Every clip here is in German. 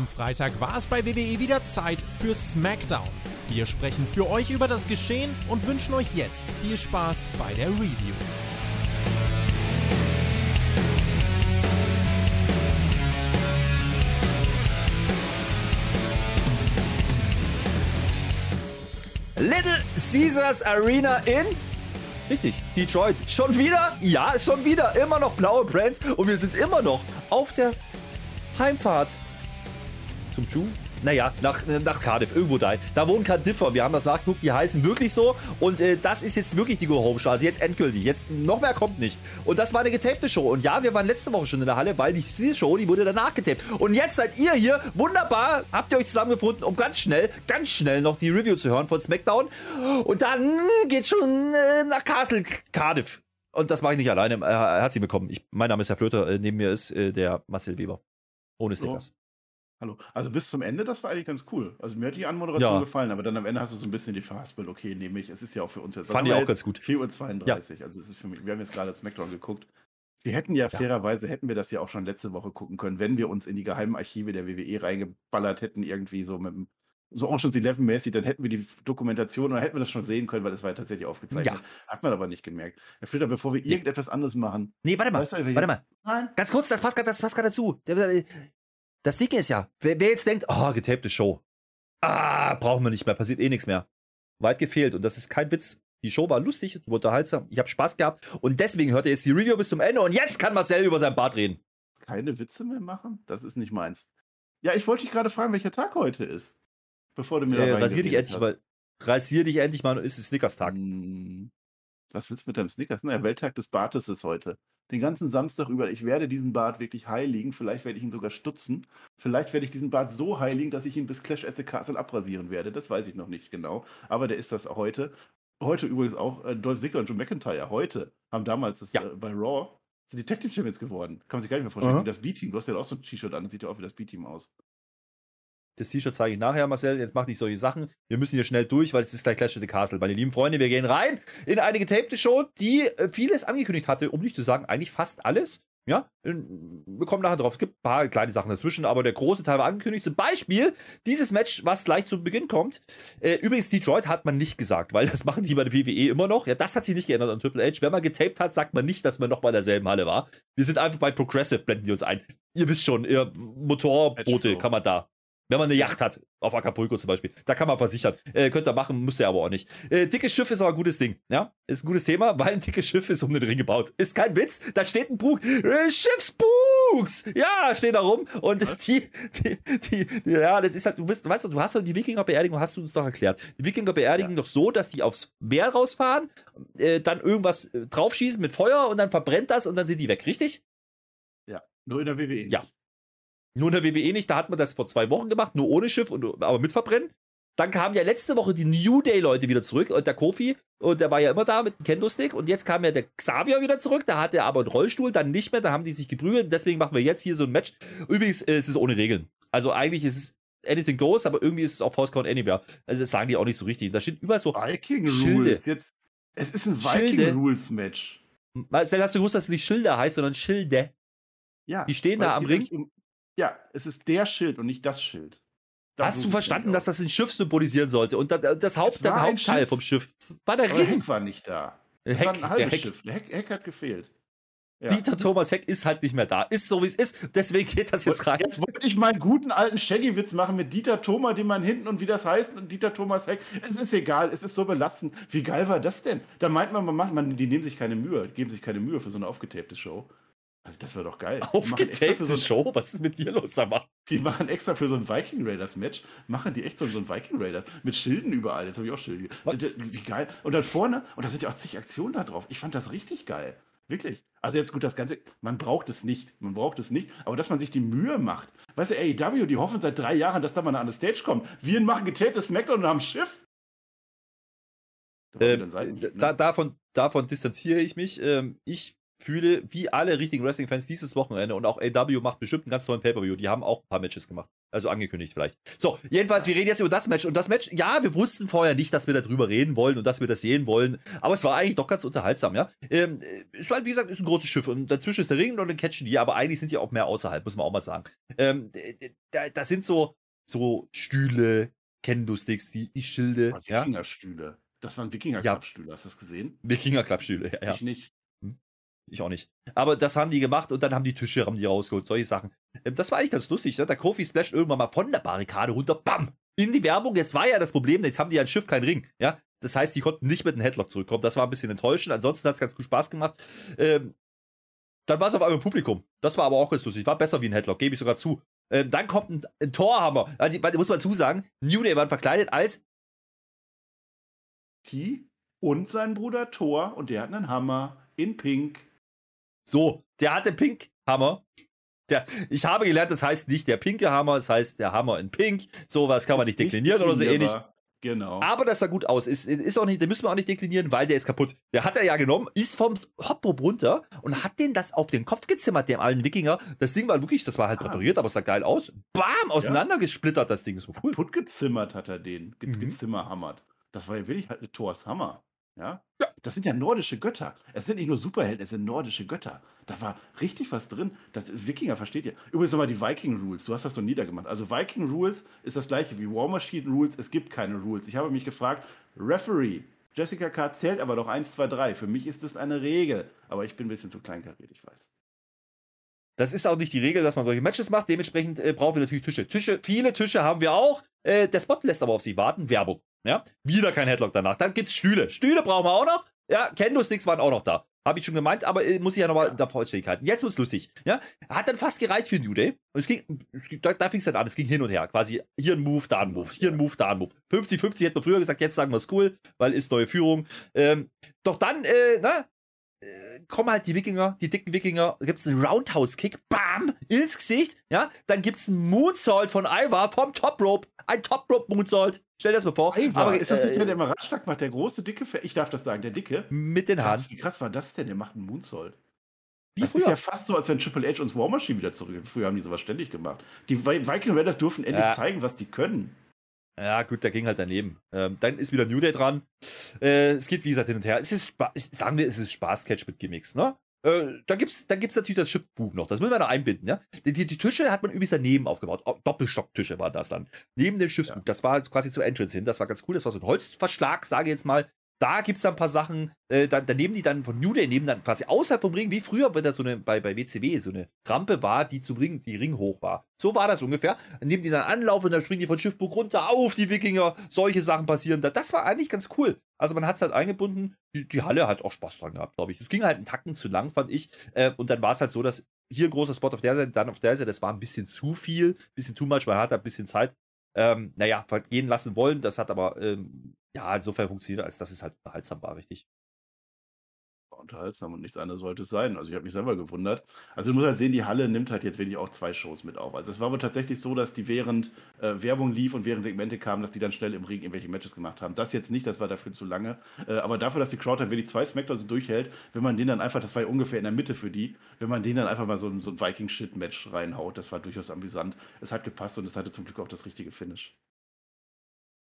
Am Freitag war es bei WWE wieder Zeit für SmackDown. Wir sprechen für euch über das Geschehen und wünschen euch jetzt viel Spaß bei der Review. Little Caesars Arena in Richtig, Detroit. Schon wieder? Ja, schon wieder. Immer noch blaue Brands und wir sind immer noch auf der Heimfahrt Schuh naja, nach, nach Cardiff, irgendwo da. Da wohnen Cardiffer, wir haben das nachgeguckt, die heißen wirklich so. Und äh, das ist jetzt wirklich die Go Home Show. Also jetzt endgültig. Jetzt noch mehr kommt nicht. Und das war eine getapte Show. Und ja, wir waren letzte Woche schon in der Halle, weil die Show, die wurde danach getaped. Und jetzt seid ihr hier. Wunderbar. Habt ihr euch zusammengefunden, um ganz schnell, ganz schnell noch die Review zu hören von SmackDown. Und dann geht's schon äh, nach Castle Cardiff. Und das mache ich nicht alleine. Äh, herzlich willkommen. Ich, mein Name ist Herr Flöter. Äh, neben mir ist äh, der Marcel Weber. Ohne Stickers. Hallo. Also bis zum Ende, das war eigentlich ganz cool. Also mir hat die Anmoderation ja. gefallen, aber dann am Ende hast du so ein bisschen die verhaspelt, okay, nehme ich. Es ist ja auch für uns jetzt. Fand ich auch ganz gut. 4.32 Uhr. Also es ist für mich, wir haben jetzt gerade Smackdown geguckt. Wir hätten ja, ja, fairerweise, hätten wir das ja auch schon letzte Woche gucken können, wenn wir uns in die geheimen Archive der WWE reingeballert hätten, irgendwie so mit dem so Ocean's Eleven mäßig, dann hätten wir die Dokumentation oder hätten wir das schon sehen können, weil das war ja tatsächlich aufgezeichnet. Ja. Hat man aber nicht gemerkt. Herr Flitter, bevor wir irgendetwas anderes machen. Nee, warte mal. Weißt du, warte mal. Nein. Ganz kurz, das passt gerade dazu. Das Ding ist ja, wer, wer jetzt denkt, oh, getapte Show. Ah, brauchen wir nicht mehr, passiert eh nichts mehr. Weit gefehlt und das ist kein Witz. Die Show war lustig, war unterhaltsam, ich habe Spaß gehabt und deswegen hört ihr jetzt die Review bis zum Ende und jetzt kann Marcel über sein Bart reden. Keine Witze mehr machen? Das ist nicht meins. Ja, ich wollte dich gerade fragen, welcher Tag heute ist. Bevor du mir äh, da rasier dich endlich hast. mal. Rasier dich endlich mal und ist es Snickers-Tag. Hm, was willst du mit deinem Snickers? Na, der Welttag des Bartes ist heute den ganzen Samstag über. Ich werde diesen Bart wirklich heiligen. Vielleicht werde ich ihn sogar stutzen. Vielleicht werde ich diesen Bart so heiligen, dass ich ihn bis Clash at the Castle abrasieren werde. Das weiß ich noch nicht genau. Aber der ist das heute. Heute übrigens auch äh, Dolph Ziggler und Joe McIntyre. Heute haben damals das, ja. äh, bei Raw sind Detective Champions geworden. Kann man sich gar nicht mehr vorstellen. Uh -huh. Das B-Team. Du hast ja auch so ein T-Shirt an. Das sieht ja auch wie das B-Team aus. Das T-Shirt zeige ich nachher, Marcel. Jetzt mach nicht solche Sachen. Wir müssen hier schnell durch, weil es ist gleich Clash of the Castle. Meine lieben Freunde, wir gehen rein in eine getapte Show, die äh, vieles angekündigt hatte, um nicht zu sagen, eigentlich fast alles. Ja, wir kommen nachher drauf. Es gibt ein paar kleine Sachen dazwischen, aber der große Teil war angekündigt. Zum Beispiel dieses Match, was gleich zu Beginn kommt. Äh, übrigens, Detroit hat man nicht gesagt, weil das machen die bei der WWE immer noch. Ja, das hat sich nicht geändert an Triple H. Wenn man getaped hat, sagt man nicht, dass man noch bei derselben Halle war. Wir sind einfach bei Progressive, blenden die uns ein. Ihr wisst schon, ihr Motorboote kann man da wenn man eine Yacht hat, auf Acapulco zum Beispiel, da kann man versichern. Äh, könnt ihr machen, müsst ihr aber auch nicht. Äh, dickes Schiff ist aber ein gutes Ding. Ja, ist ein gutes Thema, weil ein dickes Schiff ist um den Ring gebaut. Ist kein Witz, da steht ein Bug. Äh, Schiffsbugs! Ja, steht da rum. Und die, die, die, die, ja, das ist halt, du bist, weißt du, du hast doch die Wikinger-Beerdigung, hast du uns doch erklärt. Die Wikinger beerdigen ja. doch so, dass die aufs Meer rausfahren, äh, dann irgendwas äh, draufschießen mit Feuer und dann verbrennt das und dann sind die weg, richtig? Ja, nur in der WWE. Ja. Nur in der WWE nicht, da hat man das vor zwei Wochen gemacht, nur ohne Schiff, und, aber mit Verbrennen. Dann kamen ja letzte Woche die New Day-Leute wieder zurück und der Kofi, und der war ja immer da mit dem Kendo-Stick. Und jetzt kam ja der Xavier wieder zurück, da hat er aber einen Rollstuhl, dann nicht mehr, da haben die sich geprügelt. Deswegen machen wir jetzt hier so ein Match. Übrigens, äh, es ist ohne Regeln. Also eigentlich ist es anything goes, aber irgendwie ist es auch Force Count Anywhere. Also das sagen die auch nicht so richtig. Da steht überall so Viking Schilde. Rules. Jetzt, es ist ein Viking. Rules Match. Marcel, hast du gewusst, dass es nicht Schilder heißt, sondern Schilde? Ja. Die stehen da am Ring. Um, ja, es ist der Schild und nicht das Schild. Das Hast du verstanden, dass das ein Schiff symbolisieren sollte? Und das, Haupt, der Hauptteil vom Schiff war der Ring. Heck war nicht da. Das Heck, war ein halbes Heck. Schiff. Der Heck, Heck hat gefehlt. Ja. Dieter Thomas Heck ist halt nicht mehr da. Ist so, wie es ist. Deswegen geht das jetzt rein. Jetzt wollte ich meinen guten alten Shaggy-Witz machen mit Dieter Thomas, den man hinten und wie das heißt und Dieter Thomas Heck. Es ist egal, es ist so belastend. Wie geil war das denn? Da meint man, man macht, man, die nehmen sich keine Mühe, geben sich keine Mühe für so eine aufgetapte Show. Also das wäre doch geil. Aufgetapte so Show? Was ist mit dir los, aber? Die machen extra für so ein Viking Raiders Match, machen die echt so, so ein Viking Raiders mit Schilden überall. Jetzt habe ich auch Schilde. Wie geil. Und dann vorne, und da sind ja auch zig Aktionen da drauf. Ich fand das richtig geil. Wirklich. Also jetzt gut, das Ganze, man braucht es nicht. Man braucht es nicht. Aber dass man sich die Mühe macht. Weißt du, AEW, die hoffen seit drei Jahren, dass da mal eine Stage kommt. Wir machen getaptes Smackdown und haben Schiff. Äh, ne? da, davon, davon distanziere ich mich. Ähm, ich fühle, wie alle richtigen Wrestling-Fans dieses Wochenende und auch AW macht bestimmt einen ganz tollen Pay-Per-View. Die haben auch ein paar Matches gemacht. Also angekündigt vielleicht. So, jedenfalls, wir reden jetzt über das Match. Und das Match, ja, wir wussten vorher nicht, dass wir darüber reden wollen und dass wir das sehen wollen. Aber es war eigentlich doch ganz unterhaltsam, ja. Ähm, es war, wie gesagt, ist ein großes Schiff und dazwischen ist der Ring und dann catchen die, aber eigentlich sind die auch mehr außerhalb, muss man auch mal sagen. Ähm, da, da sind so, so Stühle, Kendo-Sticks, die, die Schilde. Oh, Wikinger-Stühle. Das waren Wikinger-Klappstühle, hast du das gesehen? Wikinger-Klappstühle, ja. Ich nicht. Ich auch nicht. Aber das haben die gemacht und dann haben die Tische, haben die rausgeholt, solche Sachen. Ähm, das war eigentlich ganz lustig. Ne? Der Kofi splasht irgendwann mal von der Barrikade runter, bam, in die Werbung. Jetzt war ja das Problem, jetzt haben die ein Schiff kein Ring. Ja, das heißt, die konnten nicht mit einem Headlock zurückkommen. Das war ein bisschen enttäuschend. Ansonsten hat es ganz gut Spaß gemacht. Ähm, dann war es auf einmal Publikum. Das war aber auch ganz lustig. War besser wie ein Headlock, gebe ich sogar zu. Ähm, dann kommt ein, ein Torhammer. Also, muss man zusagen, New Day waren verkleidet als Key und sein Bruder Thor und der hat einen Hammer in Pink. So, der hatte Pink-Hammer. Der, ich habe gelernt, das heißt nicht der pinke Hammer, es das heißt der Hammer in Pink. Sowas kann man nicht deklinieren oder so ähnlich. Genau. Aber das sah gut aus. Ist, ist auch nicht, den müssen wir auch nicht deklinieren, weil der ist kaputt. Der hat er ja genommen, ist vom Hopprop runter und hat den das auf den Kopf gezimmert, dem alten Wikinger. Das Ding war wirklich, das war halt ah, präpariert, aber es sah geil aus. Bam, auseinandergesplittert, das Ding ist so cool. Kaputt gezimmert hat er den, ge mhm. gezimmerhammert. Das war ja wirklich halt eine Thors Hammer. Ja? ja? Das sind ja nordische Götter. Es sind nicht nur Superhelden, es sind nordische Götter. Da war richtig was drin. Das ist, Wikinger versteht ihr. Übrigens nochmal die Viking Rules. Du hast das so niedergemacht. Also Viking Rules ist das gleiche wie War Machine Rules. Es gibt keine Rules. Ich habe mich gefragt, Referee, Jessica K. zählt aber doch 1, 2, 3. Für mich ist das eine Regel. Aber ich bin ein bisschen zu kleinkariert, ich weiß. Das ist auch nicht die Regel, dass man solche Matches macht. Dementsprechend äh, brauchen wir natürlich Tische. Tische. Viele Tische haben wir auch. Äh, der Spot lässt aber auf sie warten. Werbung. Ja, wieder kein Headlock danach. Dann gibt's Stühle. Stühle brauchen wir auch noch. Ja, Kendo-Sticks waren auch noch da. Habe ich schon gemeint, aber äh, muss ich ja nochmal ja. der Vollständigkeit halten. Jetzt wird's lustig. Ja, hat dann fast gereicht für New Day. Und es ging, es da, da fing es dann an. Es ging hin und her. Quasi hier ein Move, da ein Move, hier ein Move, da ein Move. 50-50 hätten wir früher gesagt, jetzt sagen wir es cool, weil ist neue Führung. Ähm, doch dann, äh, na, äh, kommen halt die Wikinger, die dicken Wikinger, gibt es einen Roundhouse-Kick, bam, ins Gesicht, ja, dann gibt es einen Moonsault von Ivar vom Top Rope, ein Top Rope Moonsault, stell dir das mal vor. Ivar, aber ist das nicht äh, der, der immer Radschlag macht, der große, dicke, ich darf das sagen, der dicke? Mit den Haaren. Wie krass war das denn, der macht einen Moonsault. Wie das früher? ist ja fast so, als wenn Triple H und War Machine wieder zurück. Früher haben die sowas ständig gemacht. Die Viking Raiders dürfen endlich ja. zeigen, was die können. Ja, gut, der ging halt daneben. Ähm, dann ist wieder New Day dran. Äh, es geht, wie gesagt, hin und her. Es ist, sagen wir, es ist Spaß-Catch mit Gimmicks, ne? Äh, da gibt es da gibt's natürlich das Schiffbuch noch. Das müssen wir noch einbinden, ja? Die, die, die Tische hat man übrigens daneben aufgebaut. Doppelstocktische waren das dann. Neben dem Schiffsbuch. Ja. Das war quasi zur Entrance hin. Das war ganz cool. Das war so ein Holzverschlag, sage ich jetzt mal. Da gibt es ein paar Sachen, äh, da, da nehmen die dann von New Day, nehmen dann quasi außerhalb vom Ring, wie früher, wenn da so eine, bei, bei WCW so eine Rampe war, die zum Ring, die Ring hoch war. So war das ungefähr. Dann nehmen die dann Anlauf und dann springen die von Schiffburg runter auf die Wikinger. Solche Sachen passieren da. Das war eigentlich ganz cool. Also man hat es halt eingebunden. Die, die, Halle hat auch Spaß dran gehabt, glaube ich. Es ging halt einen Tacken zu lang, fand ich. Äh, und dann war es halt so, dass hier ein großer Spot auf der Seite, dann auf der Seite, das war ein bisschen zu viel, ein bisschen too much. Man hat ein bisschen Zeit ähm, naja, gehen lassen wollen. Das hat aber ähm, ja, insofern funktioniert, als dass es halt unterhaltsam war, richtig unterhaltsam und nichts anderes sollte es sein. Also ich habe mich selber gewundert. Also du musst halt sehen, die Halle nimmt halt jetzt wirklich auch zwei Shows mit auf. Also es war wohl tatsächlich so, dass die während äh, Werbung lief und während Segmente kamen, dass die dann schnell im Ring irgendwelche Matches gemacht haben. Das jetzt nicht, das war dafür zu lange. Äh, aber dafür, dass die Crowd halt wirklich zwei Smackdowns durchhält, wenn man den dann einfach, das war ja ungefähr in der Mitte für die, wenn man den dann einfach mal so, so ein Viking-Shit-Match reinhaut, das war durchaus amüsant. Es hat gepasst und es hatte zum Glück auch das richtige Finish.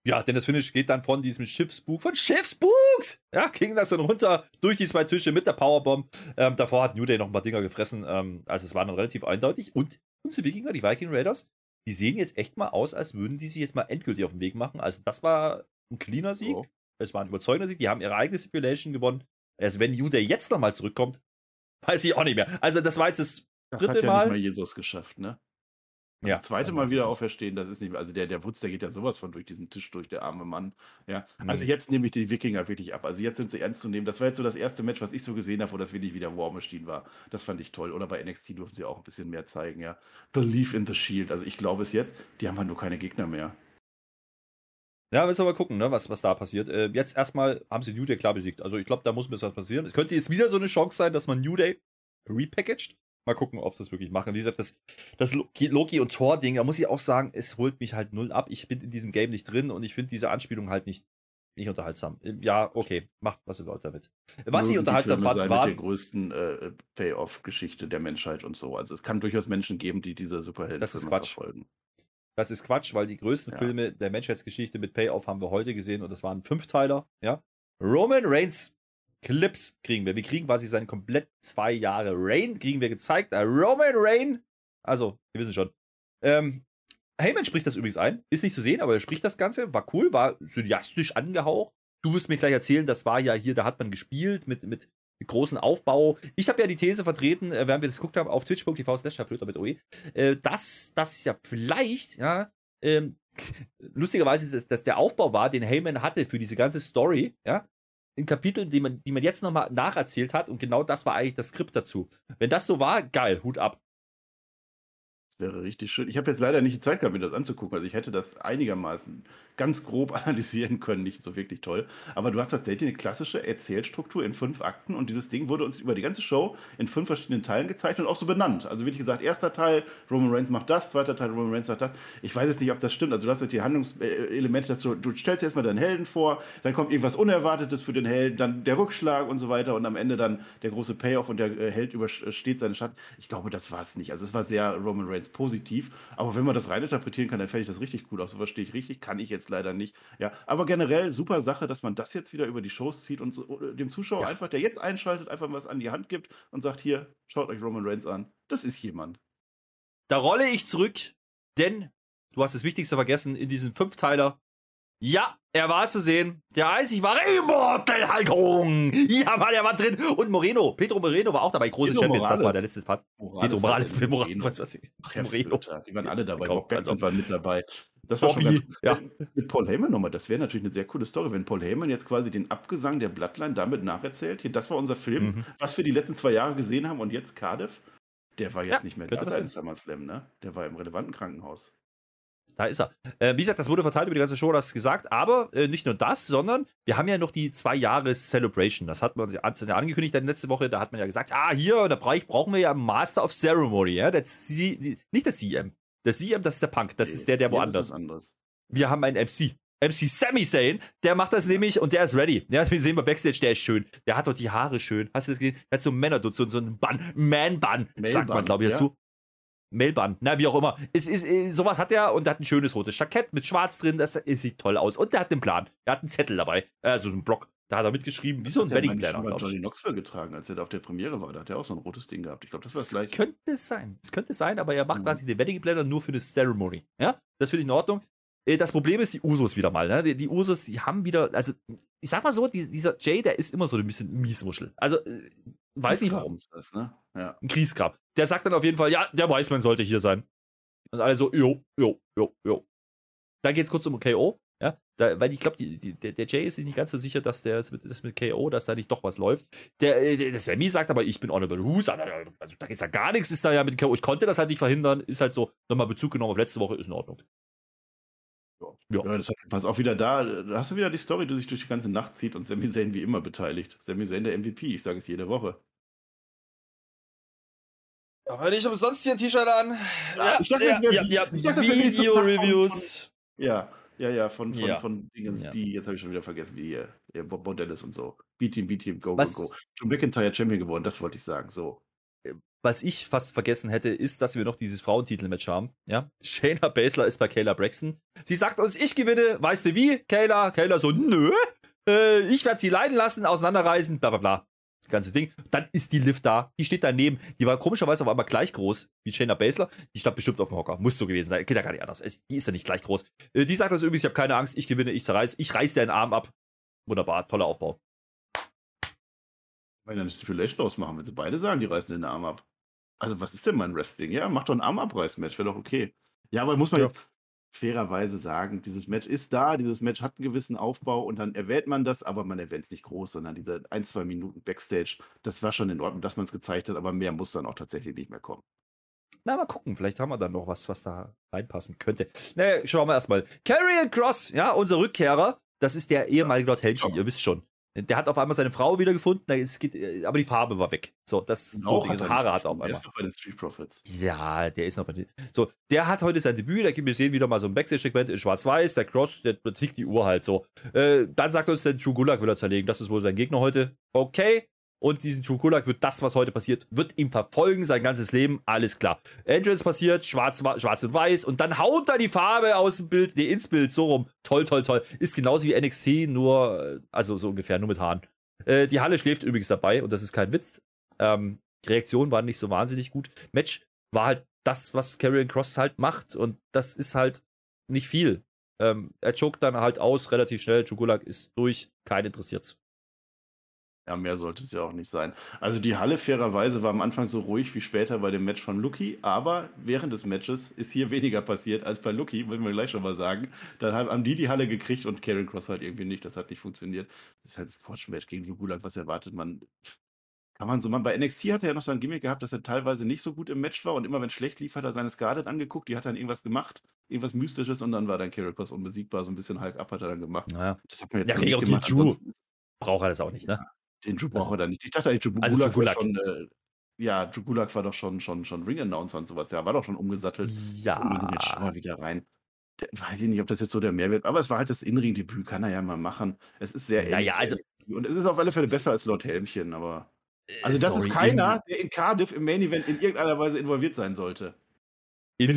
Ja, denn das Finish geht dann von diesem Schiffsbug, von Schiffsbugs! Ja, ging das dann runter durch die zwei Tische mit der Powerbomb. Ähm, davor hat New Day noch ein paar Dinger gefressen. Ähm, also es war dann relativ eindeutig. Und unsere Wikinger, die Viking Raiders, die sehen jetzt echt mal aus, als würden die sich jetzt mal endgültig auf den Weg machen. Also das war ein cleaner Sieg. Oh. Es war ein überzeugender Sieg. Die haben ihre eigene Stipulation gewonnen. Also wenn New Day jetzt nochmal zurückkommt, weiß ich auch nicht mehr. Also das war jetzt das, das dritte hat ja Mal. Nicht mal Jesus geschafft, ne? Ja, das zweite Mal wieder auferstehen, das ist nicht, also der, der Wutz, der geht ja sowas von durch diesen Tisch durch, der arme Mann. Ja, also mhm. jetzt nehme ich die Wikinger wirklich ab. Also jetzt sind sie ernst zu nehmen. Das war jetzt so das erste Match, was ich so gesehen habe, wo das wirklich wieder War Machine war. Das fand ich toll. Oder bei NXT durften sie auch ein bisschen mehr zeigen, ja. Believe in the Shield. Also ich glaube es jetzt, die haben halt nur keine Gegner mehr. Ja, müssen wir mal gucken, ne, was, was da passiert. Äh, jetzt erstmal haben sie New Day klar besiegt. Also ich glaube, da muss ein bisschen was passieren. Es könnte jetzt wieder so eine Chance sein, dass man New Day repackaged Mal gucken, ob sie das wirklich machen. Wie gesagt, das, das Loki- und Thor-Ding, da muss ich auch sagen, es holt mich halt null ab. Ich bin in diesem Game nicht drin und ich finde diese Anspielung halt nicht, nicht unterhaltsam. Ja, okay, macht, was ihr wollt damit. Was ich unterhaltsam fand, war. der größten äh, Payoff-Geschichte der Menschheit und so. Also es kann durchaus Menschen geben, die diese Superhelden das ist Quatsch. verfolgen. Das ist Quatsch, weil die größten Ja. Filme der Menschheitsgeschichte mit Payoff haben wir heute gesehen und das waren Fünfteiler, ja. Roman Reigns Clips kriegen wir. Wir kriegen quasi seine komplett zwei Jahre Reign, kriegen wir gezeigt. Äh, Roman Reign, also, wir wissen schon. Ähm, Heyman spricht das übrigens ein, ist nicht zu sehen, aber er spricht das Ganze, war cool, war cineastisch angehaucht. Du wirst mir gleich erzählen, das war ja hier, da hat man gespielt mit, mit, großen Aufbau. Ich habe ja die These vertreten, äh, während wir das geguckt haben, auf twitch.tv slash mit OE, äh, dass das ja vielleicht, ja, ähm, lustigerweise, dass, dass der Aufbau war, den Heyman hatte für diese ganze Story, ja, in Kapiteln, die man, die man jetzt nochmal nacherzählt hat und genau das war eigentlich das Skript dazu. Wenn das so war, geil, Hut ab. Wäre richtig schön. Ich habe jetzt leider nicht die Zeit gehabt, mir das anzugucken. Also ich hätte das einigermaßen ganz grob analysieren können, nicht so wirklich toll. Aber du hast tatsächlich eine klassische Erzählstruktur in fünf Akten und dieses Ding wurde uns über die ganze Show in fünf verschiedenen Teilen gezeigt und auch so benannt. Also wirklich gesagt, erster Teil, Roman Reigns macht das, zweiter Teil, Roman Reigns macht das. Ich weiß jetzt nicht, ob das stimmt. Also du hast jetzt die Handlungselemente, dass du, du stellst erstmal deinen Helden vor, dann kommt irgendwas Unerwartetes für den Helden, dann der Rückschlag und so weiter und am Ende dann der große Payoff und der äh, Held übersteht seinen Schatten. Ich glaube, das war es nicht. Also es war sehr Roman Reigns positiv, aber wenn man das reininterpretieren kann, dann fände ich das richtig cool. Auch so verstehe ich richtig, kann ich jetzt leider nicht. Ja, aber generell super Sache, dass man das jetzt wieder über die Shows zieht und so, dem Zuschauer Ja. einfach, der jetzt einschaltet, einfach was an die Hand gibt und sagt, hier, schaut euch Roman Reigns an. Das ist jemand. Da rolle ich zurück, denn du hast das Wichtigste vergessen in diesem Fünfteiler. Ja, er war zu sehen. Der einzig wahre Immortal Hulk Hogan. Ja, Mann, er war drin. Und Moreno, Pedro Moreno war auch dabei. Große Pedro Champions, das war Morales. der letzte Part. Morales Pedro Morales, Pedro Morales, was weiß ich. Ach, Moreno. Die waren alle dabei. Bob Backlund also- war mit dabei. Das war Bobby, schon ganz, ja. Mit Paul Heyman nochmal, das wäre natürlich eine sehr coole Story, wenn Paul Heyman jetzt quasi den Abgesang der Bloodline damit nacherzählt. Hier, das war unser Film, Mhm. was wir die letzten zwei Jahre gesehen haben und jetzt Cardiff. Der war jetzt Ja, nicht mehr da seit. SummerSlam, ne? Der war im relevanten Krankenhaus. Da ist er. Äh, wie gesagt, das wurde verteilt über die ganze Show, das gesagt. Aber äh, nicht nur das, sondern wir haben ja noch die zwei Jahres Celebration. Das hat man ja angekündigt dann letzte Woche. Da hat man ja gesagt, ah, hier, da brauch- brauchen wir ja einen Master of Ceremony. Ja? Das, C- nicht das CM. Das CM, das ist der Punk. Das ist der, der woanders. wir haben einen MC. MC Sami Zayn, der macht das nämlich und der ist ready. Ja, den sehen wir Backstage, der ist schön. Der hat doch die Haare schön. Hast du das gesehen? Der hat so einen Männerdutz, so, so einen Bann, Man-Bann, sagt man, glaube ich, dazu. Mailband, na, wie auch immer. Es ist, äh, sowas hat er und hat ein schönes rotes Jackett mit Schwarz drin. Das, sieht toll aus. Und der hat einen Plan. Der hat einen Zettel dabei. Also einen Block. Da hat er mitgeschrieben, wie so ein Hat Wedding Planner, mal glaube Johnny. Knoxville getragen, als er da auf der Premiere war. Da hat er auch so ein rotes Ding gehabt. Ich glaube, das war das Das gleiche. könnte es sein. Es könnte sein, aber er macht Mhm. quasi den Wedding Planner nur für eine Ceremony. Ja, das finde ich in Ordnung. Äh, Das Problem ist die Usos wieder mal. Ne? Die, die Usos, die haben wieder, also ich sag mal so, die, dieser Jay, der ist immer so ein bisschen Miesmuschel. Also, äh, weiß nicht warum. Ist das, ne? Ja. Ein Kriegsgrab. Der sagt dann auf jeden Fall, ja, der weiß, man sollte hier sein. Und alle so, jo, jo, jo, jo. Dann geht es kurz um KO. Ja, da, weil ich glaube, der, Jay ist sich nicht ganz so sicher, dass der das mit, das mit KO, dass da nicht doch was läuft. Der, äh, der, der Sammy sagt aber, ich bin Honorable Who, sagt, er, also da geht's ja gar nichts, ist da ja mit KO. Ich konnte das halt nicht verhindern, ist halt so, nochmal Bezug genommen auf letzte Woche, ist in Ordnung. Ja. Ja, das hat, pass auch wieder da, da hast du wieder die Story, die sich durch die ganze Nacht zieht und Sami Zayn wie immer beteiligt. Sami Zayn der MVP, ich sage es jede Woche. Aber nicht umsonst hier ein T-Shirt an. Ja, ich dachte, das wäre- ich dachte, das wäre die Video-Reviews. Ja, ja, ja, von, von, Ja. von Dingens Ja. B, jetzt habe ich schon wieder vergessen, wie hier, hier Bob Bordellis und so. B-Team, B-Team, go, Was- go, go. John McIntyre Champion geworden, das wollte ich sagen, so. Was ich fast vergessen hätte, ist, dass wir noch dieses Frauentitelmatch haben. Ja? Shayna Baszler ist bei Kayla Braxton. Sie sagt uns, ich gewinne, weißt du wie? Kayla, Kayla so, nö, äh, ich werde sie leiden lassen, auseinanderreißen, bla bla bla. Das ganze Ding. Dann ist die Liv da, die steht daneben. Die war komischerweise auf einmal gleich groß wie Shayna Baszler. Die stand bestimmt auf dem Hocker. Muss so gewesen sein. Geht ja gar nicht anders. Die ist ja nicht gleich groß. Äh, die sagt uns übrigens, ich habe keine Angst, ich gewinne, ich zerreiß. Ich reiß dir einen Arm ab. Wunderbar, toller Aufbau. Wenn dann eine Stipulation ausmachen, wenn sie beide sagen, die reißen den Arm ab. Also, was ist denn mein Wrestling? Ja, mach doch ein Armabreiß-Match, wäre doch okay. Ja, aber muss man Ja. jetzt fairerweise sagen, dieses Match ist da, dieses Match hat einen gewissen Aufbau und dann erwähnt man das, aber man erwähnt es nicht groß, sondern diese ein, zwei Minuten Backstage, das war schon in Ordnung, dass man es gezeigt hat, aber mehr muss dann auch tatsächlich nicht mehr kommen. Na, mal gucken. Vielleicht haben wir dann noch was, was da reinpassen könnte. Naja, schauen wir erstmal. Carrion Cross, ja, unser Rückkehrer. Das ist der ehemalige Lord Helchi, Ja. ihr wisst schon. Der hat auf einmal seine Frau wiedergefunden, es geht, äh, aber die Farbe war weg. So, das so Auch Dinge, hat so Haare hat er auf gefunden. Der einmal. ist doch bei den Street Profits. Ja, der ist noch bei den. So, der hat heute sein Debüt, da wir sehen wieder mal so ein Backstage-Segment in Schwarz-Weiß, der Cross, der tickt die Uhr halt so. Äh, dann sagt uns der True Gulag will er zerlegen, das ist wohl sein Gegner heute. Okay. Und diesen Gulak wird das, was heute passiert, wird ihm verfolgen, sein ganzes Leben, alles klar. Entrance passiert, schwarz, schwarz und weiß und dann haut er die Farbe aus dem Bild, nee, ins Bild, so rum. Toll, toll, toll. Ist genauso wie NXT, nur, also so ungefähr, nur mit Haaren. Äh, die Halle schläft übrigens dabei und das ist kein Witz. Ähm, die Reaktion war nicht so wahnsinnig gut. Match war halt das, was Karrion Cross halt macht und das ist halt nicht viel. Ähm, er choked dann halt aus, relativ schnell. Chugulak ist durch, kein interessiert. Ja, mehr sollte es ja auch nicht sein. Also die Halle fairerweise war am Anfang so ruhig wie später bei dem Match von Lucky, aber während des Matches ist hier weniger passiert als bei Lucky, wollen wir gleich schon mal sagen. Dann haben die die Halle gekriegt und Karen Cross halt irgendwie nicht, das hat nicht funktioniert. Das ist halt ein Squash-Match gegen die Gulag, was erwartet man? Kann man so machen. Bei NXT hat er ja noch so ein Gimmick gehabt, dass er teilweise nicht so gut im Match war und immer wenn es schlecht lief, hat er seine Scarlett angeguckt, die hat dann irgendwas gemacht, irgendwas Mystisches und dann war dann Karen Cross unbesiegbar, so ein bisschen Hulk Up hat er dann gemacht. Naja. Das hat man jetzt Ja, so nicht gemacht. Braucht er das auch nicht, ne? Den Drew Also- braucht er da nicht. Ich dachte eigentlich, Drew Also Gulak Drew war Gulak. schon, äh, ja, Drew Gulak war doch schon, schon, schon Ring-Announcer und sowas. Der war doch schon umgesattelt. Das Inring-Match, schau Ja. mal wieder rein. Der, weiß ich nicht, ob das jetzt so der Mehrwert aber es war halt das Inring-Debüt, kann er ja mal machen. Es ist sehr Ja, ähnlich ja, zu also-. Und es ist auf alle Fälle besser als Lord Helmchen, aber. Also, das Sorry, ist keiner, der in Cardiff im Main Event in irgendeiner Weise involviert sein sollte. In,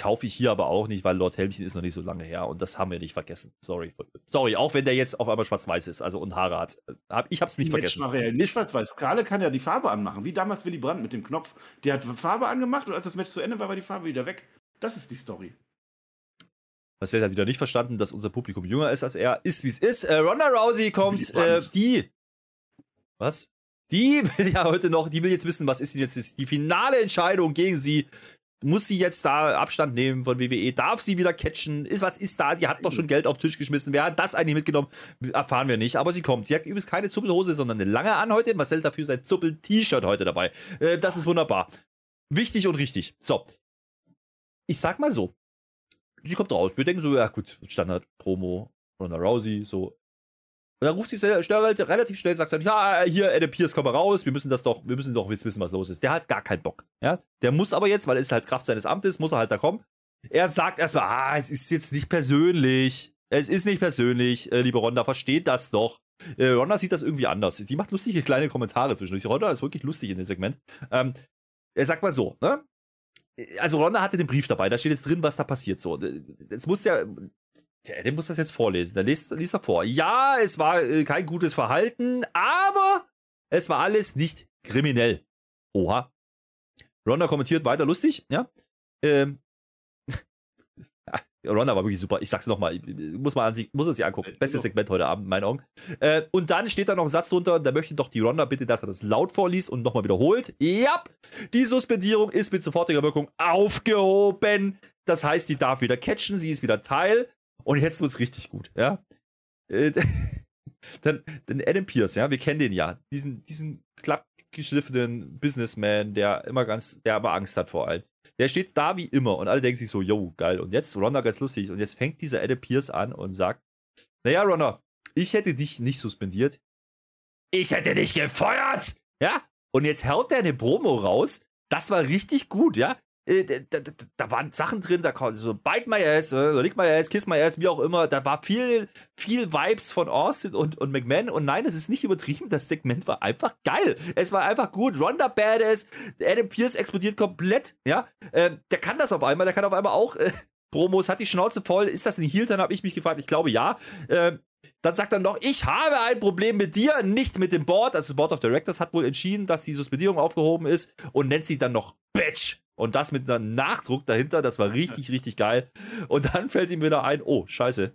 Kaufe ich hier aber auch nicht, weil Lord Helmchen ist noch nicht so lange her und das haben wir nicht vergessen. Sorry. Sorry, auch wenn der jetzt auf einmal schwarz-weiß ist, also und Haare hat. Hab, ich hab's nicht Match vergessen. er ja nicht schwarz-weiß. Karle kann ja die Farbe anmachen, wie damals Willy Brandt mit dem Knopf. Der hat Farbe angemacht und als das Match zu Ende war, war die Farbe wieder weg. Das ist die Story. Marcel hat wieder nicht verstanden, dass unser Publikum jünger ist als er. Ist wie es ist. Äh, Ronda Rousey kommt. Äh, die. Was? Die will ja heute noch, die will jetzt wissen, was ist denn jetzt die finale Entscheidung gegen sie. Muss sie jetzt da Abstand nehmen von WWE? Darf sie wieder catchen? Ist, was ist da? Die hat doch schon Geld auf den Tisch geschmissen. Wer hat das eigentlich mitgenommen? Erfahren wir nicht. Aber sie kommt. Sie hat übrigens keine Zuppelhose, sondern eine lange an heute. Marcel dafür sein Zuppel-T-Shirt heute dabei. Äh, das ist wunderbar. Wichtig und richtig. So. Ich sag mal so. Sie kommt raus. Wir denken so, ja gut, Standard-Promo, Ronda Rousey, so. Und dann ruft sehr schnell, relativ schnell, sagt dann, ja, hier, Adam Pierce, komm mal raus, wir müssen das doch, wir müssen doch jetzt wissen, was los ist. Der hat gar keinen Bock, ja. Der muss aber jetzt, weil ist halt Kraft seines Amtes, muss er halt da kommen. Er sagt erstmal, ah, es ist jetzt nicht persönlich. Es ist nicht persönlich, äh, liebe Ronda, versteht das doch. Äh, Ronda sieht das irgendwie anders. Sie macht lustige kleine Kommentare zwischendurch. Ronda ist wirklich lustig in dem Segment. Ähm, er sagt mal so, ne? Also Ronda hatte den Brief dabei, da steht jetzt drin, was da passiert. So, jetzt muss der, der Adam muss das jetzt vorlesen. Da liest, liest er vor. Ja, es war äh, kein gutes Verhalten, aber es war alles nicht kriminell. Oha. Ronda kommentiert weiter lustig, ja. Ähm, Ronda war wirklich super. Ich sag's nochmal, muss man an sich, muss man sich angucken. Bestes Segment heute Abend, in meinen Augen. Äh, und dann steht da noch ein Satz drunter, da möchte doch die Ronda bitte, dass er das laut vorliest und nochmal wiederholt. Ja, die Suspendierung ist mit sofortiger Wirkung aufgehoben. Das heißt, die darf wieder catchen, sie ist wieder Teil. Und jetzt wird's richtig gut, ja. Äh, dann, dann Adam Pierce, ja, wir kennen den ja. Diesen, diesen klappgeschliffenen Businessman, der immer ganz, der aber Angst hat vor allem. Der steht da wie immer und alle denken sich so, yo, geil. Und jetzt Ronda ganz lustig. Und jetzt fängt dieser Adam Pierce an und sagt, naja, Ronda, ich hätte dich nicht suspendiert. Ich hätte dich gefeuert! Ja? Und jetzt haut der eine Promo raus. Das war richtig gut, ja? Äh, Da, da, da waren Sachen drin, da kam so Bite my ass, äh, lick my ass, kiss my ass, wie auch immer. Da war viel, viel Vibes von Austin und, und McMahon. Und nein, es ist nicht übertrieben. Das Segment war einfach geil. Es war einfach gut. Ronda Badass, Adam Pierce explodiert komplett. Ja, äh, der kann das auf einmal. Der kann auf einmal auch äh, Promos, hat die Schnauze voll. Ist das ein Heel? Dann habe ich mich gefragt. Ich glaube ja. Äh, dann sagt er noch, ich habe ein Problem mit dir, nicht mit dem Board. Also das Board of Directors hat wohl entschieden, dass die Suspendierung aufgehoben ist und nennt sie dann noch Bitch. Und das mit einem Nachdruck dahinter, das war richtig, richtig geil. Und dann fällt ihm wieder ein, oh, scheiße.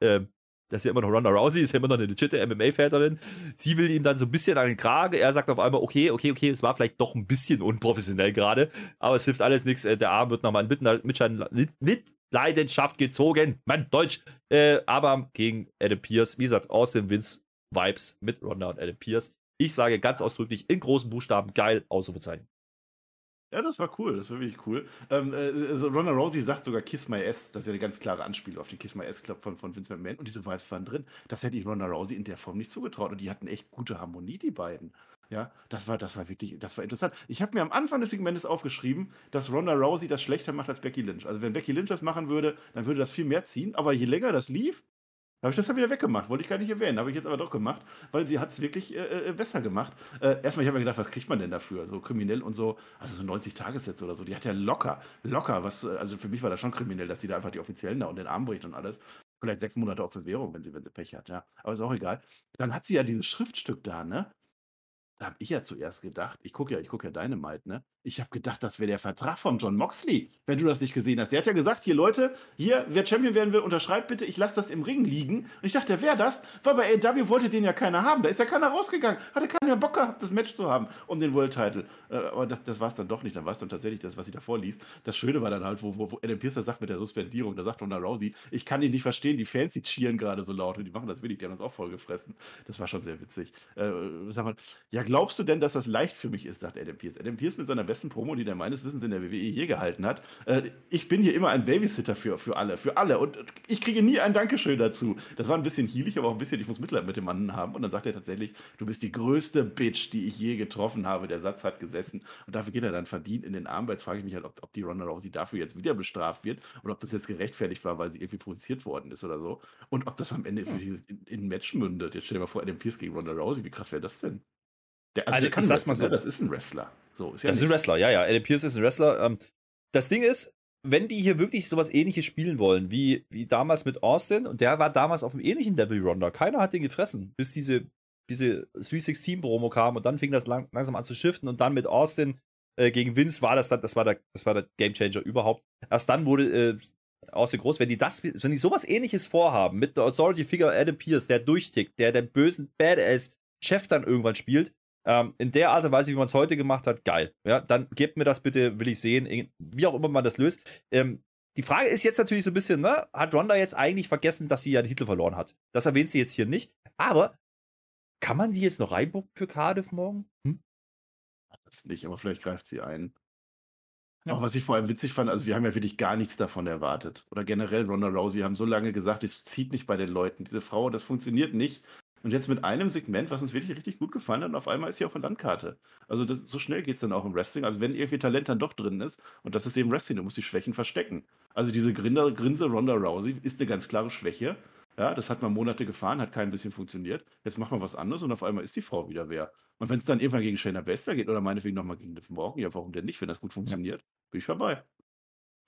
Ähm, das ist ja immer noch Ronda Rousey, ist ja immer noch eine legitime MMA-Väterin. Sie will ihm dann so ein bisschen an den Kragen. Er sagt auf einmal, okay, okay, okay, es war vielleicht doch ein bisschen unprofessionell gerade, aber es hilft alles nichts. Äh, Der Arm wird nochmal in Mitleidenschaft gezogen. Mann, Deutsch. Äh, aber gegen Adam Pierce, wie gesagt, Austin Vince Vibes mit Ronda und Adam Pierce. Ich sage ganz ausdrücklich in großen Buchstaben geil, Ausrufezeichen. Ja, das war cool, das war wirklich cool. Ähm, äh, also Ronda Rousey sagt sogar Kiss My Ass, das ist ja eine ganz klare Anspielung auf den Kiss My Ass Club von, von Vince McMahon und diese Vibes waren drin. Das hätte ich Ronda Rousey in der Form nicht zugetraut und die hatten echt gute Harmonie, die beiden. Ja, das war, das war wirklich, das war interessant. Ich habe mir am Anfang des Segmentes aufgeschrieben, dass Ronda Rousey das schlechter macht als Becky Lynch. Also wenn Becky Lynch das machen würde, dann würde das viel mehr ziehen, aber je länger das lief, Habe ich das dann wieder weggemacht. Wollte ich gar nicht erwähnen. Habe ich jetzt aber doch gemacht, weil sie hat es wirklich äh, äh, besser gemacht. Äh, erstmal, ich habe mir gedacht, was kriegt man denn dafür? So kriminell und so. Also so 90 Tagessätze oder so. Die hat ja locker, locker was. äh, Also für mich war das schon kriminell, dass die da einfach die Offiziellen da und den Arm bricht und alles. Vielleicht sechs Monate auf Bewährung, wenn sie, wenn sie Pech hat, ja. Aber ist auch egal. Dann hat sie ja dieses Schriftstück da, ne? Da habe ich ja zuerst gedacht, ich gucke ja, ich gucke ja Dynamite, ne? Ich habe gedacht, das wäre der Vertrag von John Moxley, wenn du das nicht gesehen hast. Der hat ja gesagt, hier Leute, hier, wer Champion werden will, unterschreibt bitte, ich lasse das im Ring liegen. Und ich dachte, wer das? Weil bei AW wollte den ja keiner haben. Da ist ja keiner rausgegangen. Hatte keiner Bock gehabt, das Match zu haben um den World Title. Äh, aber das, das war es dann doch nicht. Dann war es dann tatsächlich das, was sie davor liest. Das Schöne war dann halt, wo, wo, wo Adam Pierce sagt mit der Suspendierung, da sagt Ronda Rousey, ich kann ihn nicht verstehen, die Fans, die cheeren gerade so laut und die machen das willig, die haben das auch voll gefressen. Das war schon sehr witzig. Äh, sag mal, ja, glaubst du denn, dass das leicht für mich ist, sagt Adam Pierce. Adam Pierce mit seiner besten Promo, die der meines Wissens in der WWE je gehalten hat. Äh, ich bin hier immer ein Babysitter für, für alle, für alle. Und ich kriege nie ein Dankeschön dazu. Das war ein bisschen hielig, aber auch ein bisschen, ich muss Mitleid mit dem Mann haben. Und dann sagt er tatsächlich, du bist die größte Bitch, die ich je getroffen habe. Der Satz hat gesessen. Und dafür geht er dann verdient in den Arm. Jetzt frage ich mich halt, ob, ob die Ronda Rousey dafür jetzt wieder bestraft wird oder ob das jetzt gerechtfertigt war, weil sie irgendwie provoziert worden ist oder so. Und ob das am Ende in, in ein Match mündet. Jetzt stell dir mal vor, Adam Pierce gegen Ronda Rousey. Wie krass wäre das denn? Der, Also, der kann ich sag's mal so. ne? Das ist ein Wrestler. So, ist ja Das ist ein Wrestler, ja, ja. Adam Pierce ist ein Wrestler. Ähm, das Ding ist, wenn die hier wirklich sowas ähnliches spielen wollen, wie, wie damals mit Austin, und der war damals auf einem ähnlichen Level wie Ronda, keiner hat den gefressen, bis diese, diese 316-Promo kam und dann fing das lang, langsam an zu shiften und dann mit Austin äh, gegen Vince war das dann, das war der, das war der Gamechanger überhaupt. Erst dann wurde äh, Austin groß, wenn die das, wenn die sowas ähnliches vorhaben, mit der Authority Figure Adam Pierce, der durchtickt, der den bösen Badass Chef dann irgendwann spielt, ähm, in der Art und Weise, wie man es heute gemacht hat, geil. Ja, dann gebt mir das bitte, will ich sehen, wie auch immer man das löst. Ähm, die Frage ist jetzt natürlich so ein bisschen, ne, hat Ronda jetzt eigentlich vergessen, dass sie ja den Titel verloren hat? Das erwähnt sie jetzt hier nicht. Aber kann man sie jetzt noch reinbucken für Cardiff morgen? Hm? Das nicht, aber vielleicht greift sie ein. Ja. Auch was ich vor allem witzig fand, also wir haben ja wirklich gar nichts davon erwartet. Oder generell Ronda Rousey wir haben so lange gesagt, es zieht nicht bei den Leuten. Diese Frau, das funktioniert nicht. Und jetzt mit einem Segment, was uns wirklich richtig gut gefallen hat, und auf einmal ist sie auf der Landkarte. Also das, so schnell geht es dann auch im Wrestling. Also wenn irgendwie Talent dann doch drin ist, und das ist eben Wrestling, du musst die Schwächen verstecken. Also diese Grinse, Grinse Ronda Rousey ist eine ganz klare Schwäche. Ja, das hat man Monate gefahren, hat kein bisschen funktioniert. Jetzt macht man was anderes und auf einmal ist die Frau wieder wer. Und wenn es dann irgendwann gegen Shayna Baszler geht oder meinetwegen nochmal gegen Liv Morgan, ja, warum denn nicht, wenn das gut funktioniert? Bin ich dabei.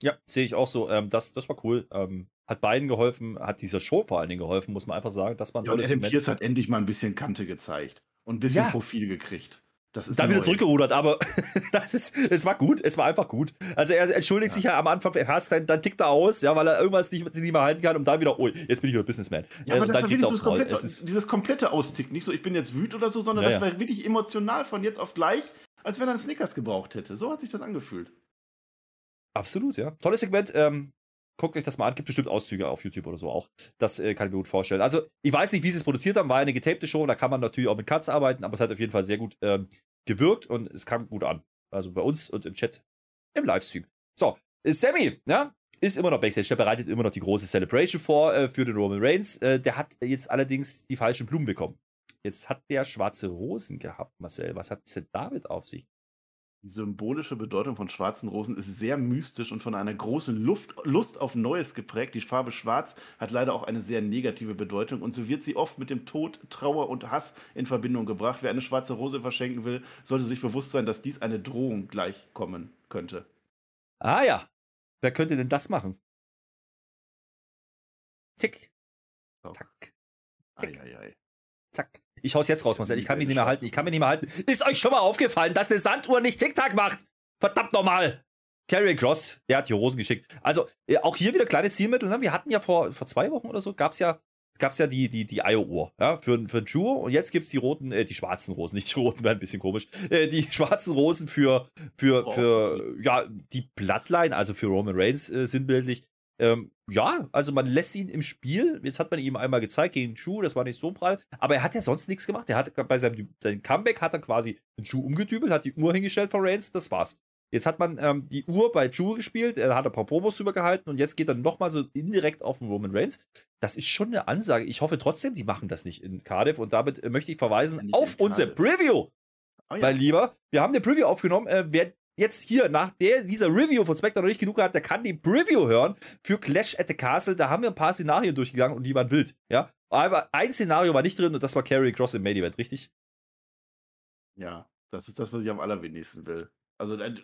Ja, sehe ich auch so. Ähm, das, das war cool. Ähm, hat beiden geholfen, hat dieser Show vor allen Dingen geholfen, muss man einfach sagen. Das war ein Ja, und tolles Adam Segment. Pierce hat endlich mal ein bisschen Kante gezeigt und ein bisschen Ja. Profil gekriegt. Das ist Dann wieder zurückgerudert, aber das ist, es war gut, es war einfach gut. Also er entschuldigt Ja. sich ja am Anfang, er hasst, dann, dann tickt er aus, ja, weil er irgendwas nicht, nicht mehr halten kann und dann wieder, oh, jetzt bin ich wieder Businessman. Ja, aber Äh, das dann war wirklich so das komplette, dieses komplette Austick. Nicht so, ich bin jetzt wütend oder so, sondern Ja, das war wirklich emotional von jetzt auf gleich, als wenn er einen Snickers gebraucht hätte. So hat sich das angefühlt. Absolut, ja. Tolles Segment. Ähm, guckt euch das mal an. Gibt bestimmt Auszüge auf YouTube oder so auch. Das äh, kann ich mir gut vorstellen. Also, ich weiß nicht, wie sie es produziert haben. War eine getapte Show. Da kann man natürlich auch mit Cuts arbeiten, aber es hat auf jeden Fall sehr gut ähm, gewirkt und es kam gut an. Also bei uns und im Chat, im Livestream. So, Sammy, ja, ist immer noch Backstage. Der bereitet immer noch die große Celebration vor äh, für den Roman Reigns. Äh, der hat jetzt allerdings die falschen Blumen bekommen. Jetzt hat der schwarze Rosen gehabt, Marcel. Was hat es denn damit auf sich? Die symbolische Bedeutung von schwarzen Rosen ist sehr mystisch und von einer großen Luft, Lust auf Neues geprägt. Die Farbe Schwarz hat leider auch eine sehr negative Bedeutung und so wird sie oft mit dem Tod, Trauer und Hass in Verbindung gebracht. Wer eine schwarze Rose verschenken will, sollte sich bewusst sein, dass dies eine Drohung gleichkommen könnte. Ah ja, wer könnte denn das machen? Tick, tack, Eieiei. zack. Ich hau's jetzt raus, Marcel. Ich kann mich nicht mehr halten. Ich kann mich nicht mehr halten. Ist euch schon mal aufgefallen, dass eine Sanduhr nicht Tick-Tack macht? Verdammt nochmal. Carrie Cross, der hat die Rosen geschickt. Also, äh, auch hier wieder kleines Zielmittel. Ne? Wir hatten ja vor, vor zwei Wochen oder so, gab's ja, gab's ja die, die, die IO-Uhr ja? für, für Drew. Und jetzt gibt's die roten, äh, die schwarzen Rosen. Nicht die roten, wäre ein bisschen komisch. Äh, die schwarzen Rosen für, für, Oh, für ja, die Bloodline, also für Roman Reigns äh, sinnbildlich. Ähm, ja, also man lässt ihn im Spiel. Jetzt hat man ihm einmal gezeigt gegen Drew, das war nicht so prall. Aber er hat ja sonst nichts gemacht. Er hat bei seinem, seinem Comeback hat er quasi den Drew umgedübelt, hat die Uhr hingestellt von Reigns, das war's. Jetzt hat man ähm, die Uhr bei Drew gespielt, er hat ein paar Promos drüber gehalten und jetzt geht er nochmal so indirekt auf den Roman Reigns. Das ist schon eine Ansage. Ich hoffe trotzdem, die machen das nicht in Cardiff und damit äh, möchte ich verweisen Nicht auf Cardiff. Preview Oh ja. mein Lieber. Wir haben eine Preview aufgenommen. Äh, wer jetzt hier nach der, dieser Review von SmackDown noch nicht genug hat, der kann die Preview hören für Clash at the Castle. Da haben wir ein paar Szenarien durchgegangen und die waren wild. Ja, aber ein Szenario war nicht drin und das war Carry Cross im Main Event, richtig? Ja, das ist das, was ich am allerwenigsten will. Also, äh,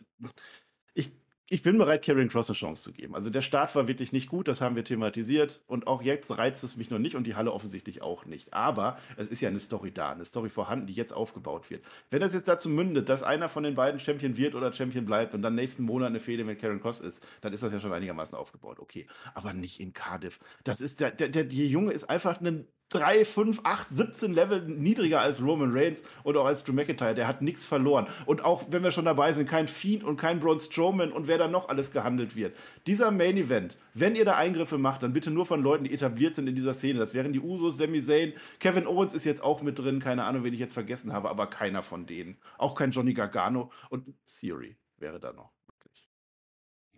ich, bin bereit, Karrion Cross eine Chance zu geben. Also der Start war wirklich nicht gut, das haben wir thematisiert. Und auch jetzt reizt es mich noch nicht und die Halle offensichtlich auch nicht. Aber es ist ja eine Story da, eine Story vorhanden, die jetzt aufgebaut wird. Wenn das jetzt dazu mündet, dass einer von den beiden Champion wird oder Champion bleibt und dann nächsten Monat eine Fehde mit Karen Cross ist, dann ist das ja schon einigermaßen aufgebaut. Okay. Aber nicht in Cardiff. Das ist der, der, der, der Junge ist einfach ein 3, 5, 8, 17 Level niedriger als Roman Reigns und auch als Drew McIntyre. Der hat nichts verloren. Und auch, wenn wir schon dabei sind, kein Fiend und kein Braun Strowman und wer da noch alles gehandelt wird. Dieser Main Event, wenn ihr da Eingriffe macht, dann bitte nur von Leuten, die etabliert sind in dieser Szene. Das wären die Usos, Sami Zayn, Kevin Owens ist jetzt auch mit drin. Keine Ahnung, wen ich jetzt vergessen habe, aber keiner von denen. Auch kein Johnny Gargano und Theory wäre da noch.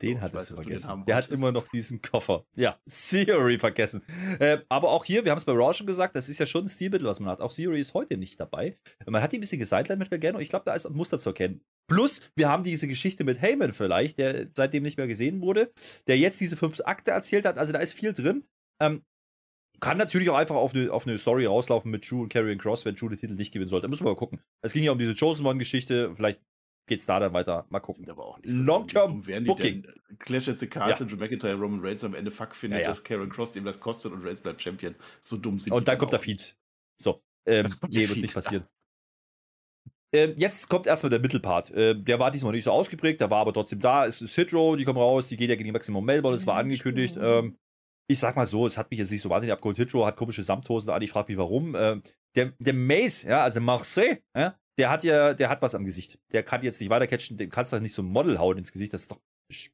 Den oh, hattest du vergessen. Der hat immer noch diesen Koffer. Ja, Theory vergessen. Äh, aber auch hier, wir haben es bei Raw schon gesagt, das ist ja schon ein Stilmittel, was man hat. Auch Theory ist heute nicht dabei. Man hat die ein bisschen gesidelined mit Gargano. Ich glaube, da ist ein Muster zu erkennen. Plus, wir haben diese Geschichte mit Heyman vielleicht, der seitdem nicht mehr gesehen wurde, der jetzt diese fünf Akte erzählt hat. Also da ist viel drin. Ähm, kann natürlich auch einfach auf eine, auf eine Story rauslaufen mit Drew und Karrion Cross, wenn Drew den Titel nicht gewinnen sollte. Da müssen wir mal gucken. Es ging ja um diese Chosen One-Geschichte. Vielleicht geht es da dann weiter. Mal gucken. aber auch nicht so Long-Term Booking. Clash at the Castle, ja. McIntyre, Roman Reigns am Ende fuck findet, ja, ja. dass Karen Cross ihm das kostet und Reigns bleibt Champion. So dumm sind Und dann kommt der Feed. So. Ähm, nee, wird nicht passieren. Ähm, jetzt kommt erstmal der Mittelpart. Ähm, der war diesmal nicht so ausgeprägt, der war aber trotzdem da. Es ist Hitro, die kommen raus, die geht ja gegen die Maximum Melbourne, es war angekündigt. Ähm, ich sag mal so, es hat mich jetzt nicht so wahnsinnig abgeholt. Hitro hat komische Samthosen an, ich frage mich warum. Ähm, der, der Mace, ja, also Marseille, ja, der hat ja, der hat was am Gesicht. Der kann jetzt nicht weitercatchen, dem kannst du nicht so ein Model hauen ins Gesicht. Das ist doch,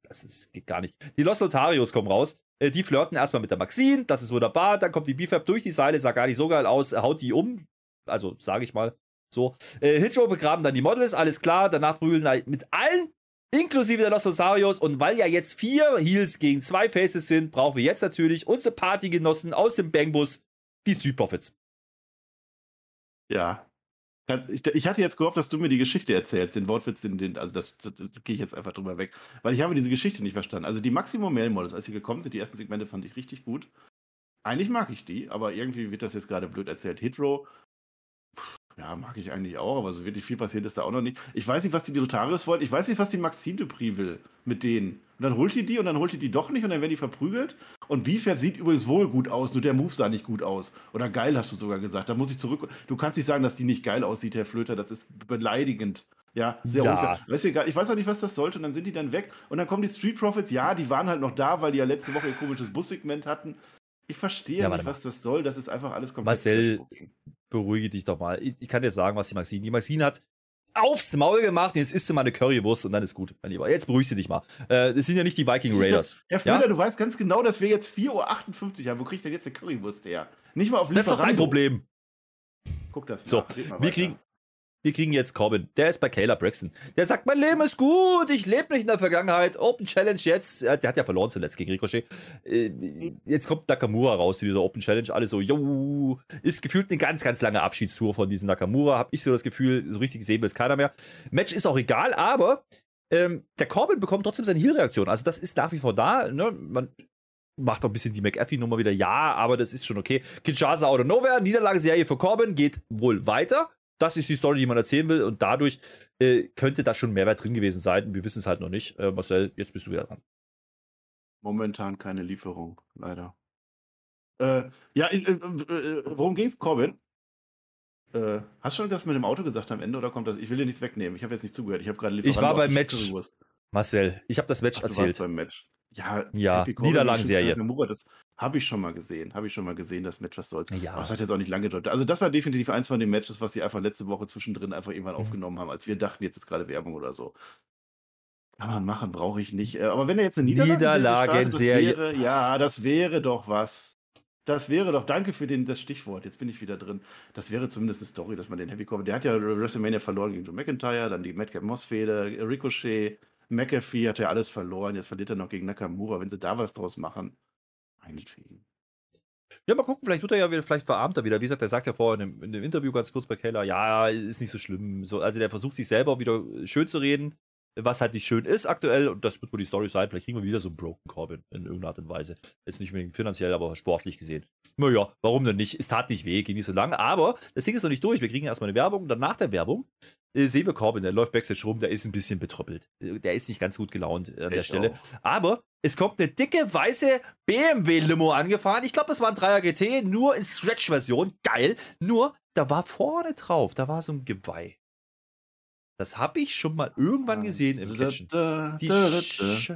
das ist, geht gar nicht. Die Los Lotarios kommen raus. Äh, die flirten erstmal mit der Maxine, das ist wunderbar. Dann kommt die BFAB durch die Seile, sah gar nicht so geil aus, haut die um. Also, sage ich mal so. Äh, Hitro begraben dann die Models, alles klar. Danach prügeln mit allen, inklusive der Los Lotarios. Und weil ja jetzt vier Heels gegen zwei Faces sind, brauchen wir jetzt natürlich unsere Partygenossen aus dem Bangbus, die Street Profits. Ja, ich, hatte jetzt gehofft, dass du mir die Geschichte erzählst, den Wortwitz, den, den also das, das, das gehe ich jetzt einfach drüber weg, weil ich habe diese Geschichte nicht verstanden. Also die Maximum Mail Models, als sie gekommen sind, die ersten Segmente fand ich richtig gut. Eigentlich mag ich die, aber irgendwie wird das jetzt gerade blöd erzählt. Hitro ja, mag ich eigentlich auch, aber so wirklich viel passiert ist da auch noch nicht. Ich weiß nicht, was die Lotarius wollen. Ich weiß nicht, was die Maxine Dupri will mit denen. Und dann holt die die und dann holt die die doch nicht und dann werden die verprügelt. Und Beefhead sieht übrigens wohl gut aus, nur der Move sah nicht gut aus. Oder geil, hast du sogar gesagt. Da muss ich zurück. Du kannst nicht sagen, dass die nicht geil aussieht, Herr Flöter. Das ist beleidigend. Ja, sehr ja. unfair. Weißt du, ich weiß auch nicht, was das sollte. Und dann sind die dann weg. Und dann kommen die Street Profits. Ja, die waren halt noch da, weil die ja letzte Woche ihr komisches Bussegment hatten. Ich verstehe ja, nicht, was das soll. Das ist einfach alles komplett. Marcel, beruhige dich doch mal. Ich, ich, kann dir sagen, was die Maxine. Die Maxine hat aufs Maul gemacht und jetzt isst du mal eine Currywurst und dann ist gut, mein Lieber. Jetzt beruhigst du dich mal. Äh, das sind ja nicht die Viking Raiders. Herr Flöter, ja? du weißt ganz genau, dass wir jetzt 4.58 Uhr haben. Wo kriegt denn jetzt eine Currywurst her? Nicht mal auf Lieferando. Das ist doch dein Problem. Guck das nach. So, wir kriegen, wir kriegen jetzt Corbin. Der ist bei Kayla Braxton. Der sagt, mein Leben ist gut, ich lebe nicht in der Vergangenheit. Open Challenge jetzt. Der hat ja verloren zuletzt gegen Ricochet. Äh, jetzt kommt Nakamura raus, dieser Open Challenge. Alle so, yo, ist gefühlt eine ganz, ganz lange Abschiedstour von diesem Nakamura. Hab ich so das Gefühl, so richtig gesehen will es keiner mehr. Match ist auch egal, aber ähm, der Corbin bekommt trotzdem seine Heal-Reaktion. Also das ist nach wie vor da. Ne? Man macht auch ein bisschen die McAfee-Nummer wieder. Ja, aber das ist schon okay. Kinshasa out of nowhere. Niederlageserie für Corbin geht wohl weiter das ist die Story, die man erzählen will und dadurch äh, könnte da schon Mehrwert drin gewesen sein. Wir wissen es halt noch nicht. Äh, Marcel, jetzt bist du wieder dran. Momentan keine Lieferung, leider. Äh, ja, äh, äh, worum ging es, Corbin? Äh, hast du schon das mit dem Auto gesagt am Ende oder kommt das? Ich will dir nichts wegnehmen. Ich habe jetzt nicht zugehört. Ich habe gerade Ich war beim Match. Marcel, ich habe das Match Ach, erzählt. beim Match. Ja, ja Niederlagenserie. Das habe ich schon mal gesehen. Habe ich schon mal gesehen, das Match, was soll's. Ja. Aber es hat jetzt auch nicht lange gedauert. Also, das war definitiv eins von den Matches, was sie einfach letzte Woche zwischendrin einfach irgendwann mhm. aufgenommen haben, als wir dachten, jetzt ist gerade Werbung oder so. Kann man machen, brauche ich nicht. Äh, aber wenn er jetzt eine Niederlagenserie. Wäre, ja, das wäre doch was. Das wäre doch, danke für den, das Stichwort, jetzt bin ich wieder drin. Das wäre zumindest eine Story, dass man den Heavy Cover, der hat ja WrestleMania verloren gegen Joe McIntyre, dann die Madcap Moss-Fehde, Ricochet, McAfee hat ja alles verloren, jetzt verliert er noch gegen Nakamura. Wenn sie da was draus machen, meinetwegen. Ja, mal gucken, vielleicht wird er ja wieder, vielleicht verarmt er wieder. Wie gesagt, der sagt ja vorher in dem, in dem Interview ganz kurz bei Keller, ja, ist nicht so schlimm. So, also der versucht sich selber wieder schön zu reden. Was halt nicht schön ist aktuell. Und das wird wohl die Story sein. Vielleicht kriegen wir wieder so einen Broken Corbin in irgendeiner Art und Weise. Jetzt nicht unbedingt finanziell, aber sportlich gesehen. Naja, warum denn nicht? Es tat nicht weh, ging nicht so lange. Aber das Ding ist noch nicht durch. Wir kriegen erstmal eine Werbung. Dann nach der Werbung äh, sehen wir Corbin. Der läuft Backstage rum. Der ist ein bisschen betröppelt. Äh, Der ist nicht ganz gut gelaunt an der Ich Stelle. auch. Aber es kommt eine dicke weiße BMW-Limo angefahren. Ich glaube, das war ein 3er GT, nur in Stretch-Version. Geil. Nur, da war vorne drauf, da war so ein Geweih. Das habe ich schon mal irgendwann gesehen im Kitchen. Die Sch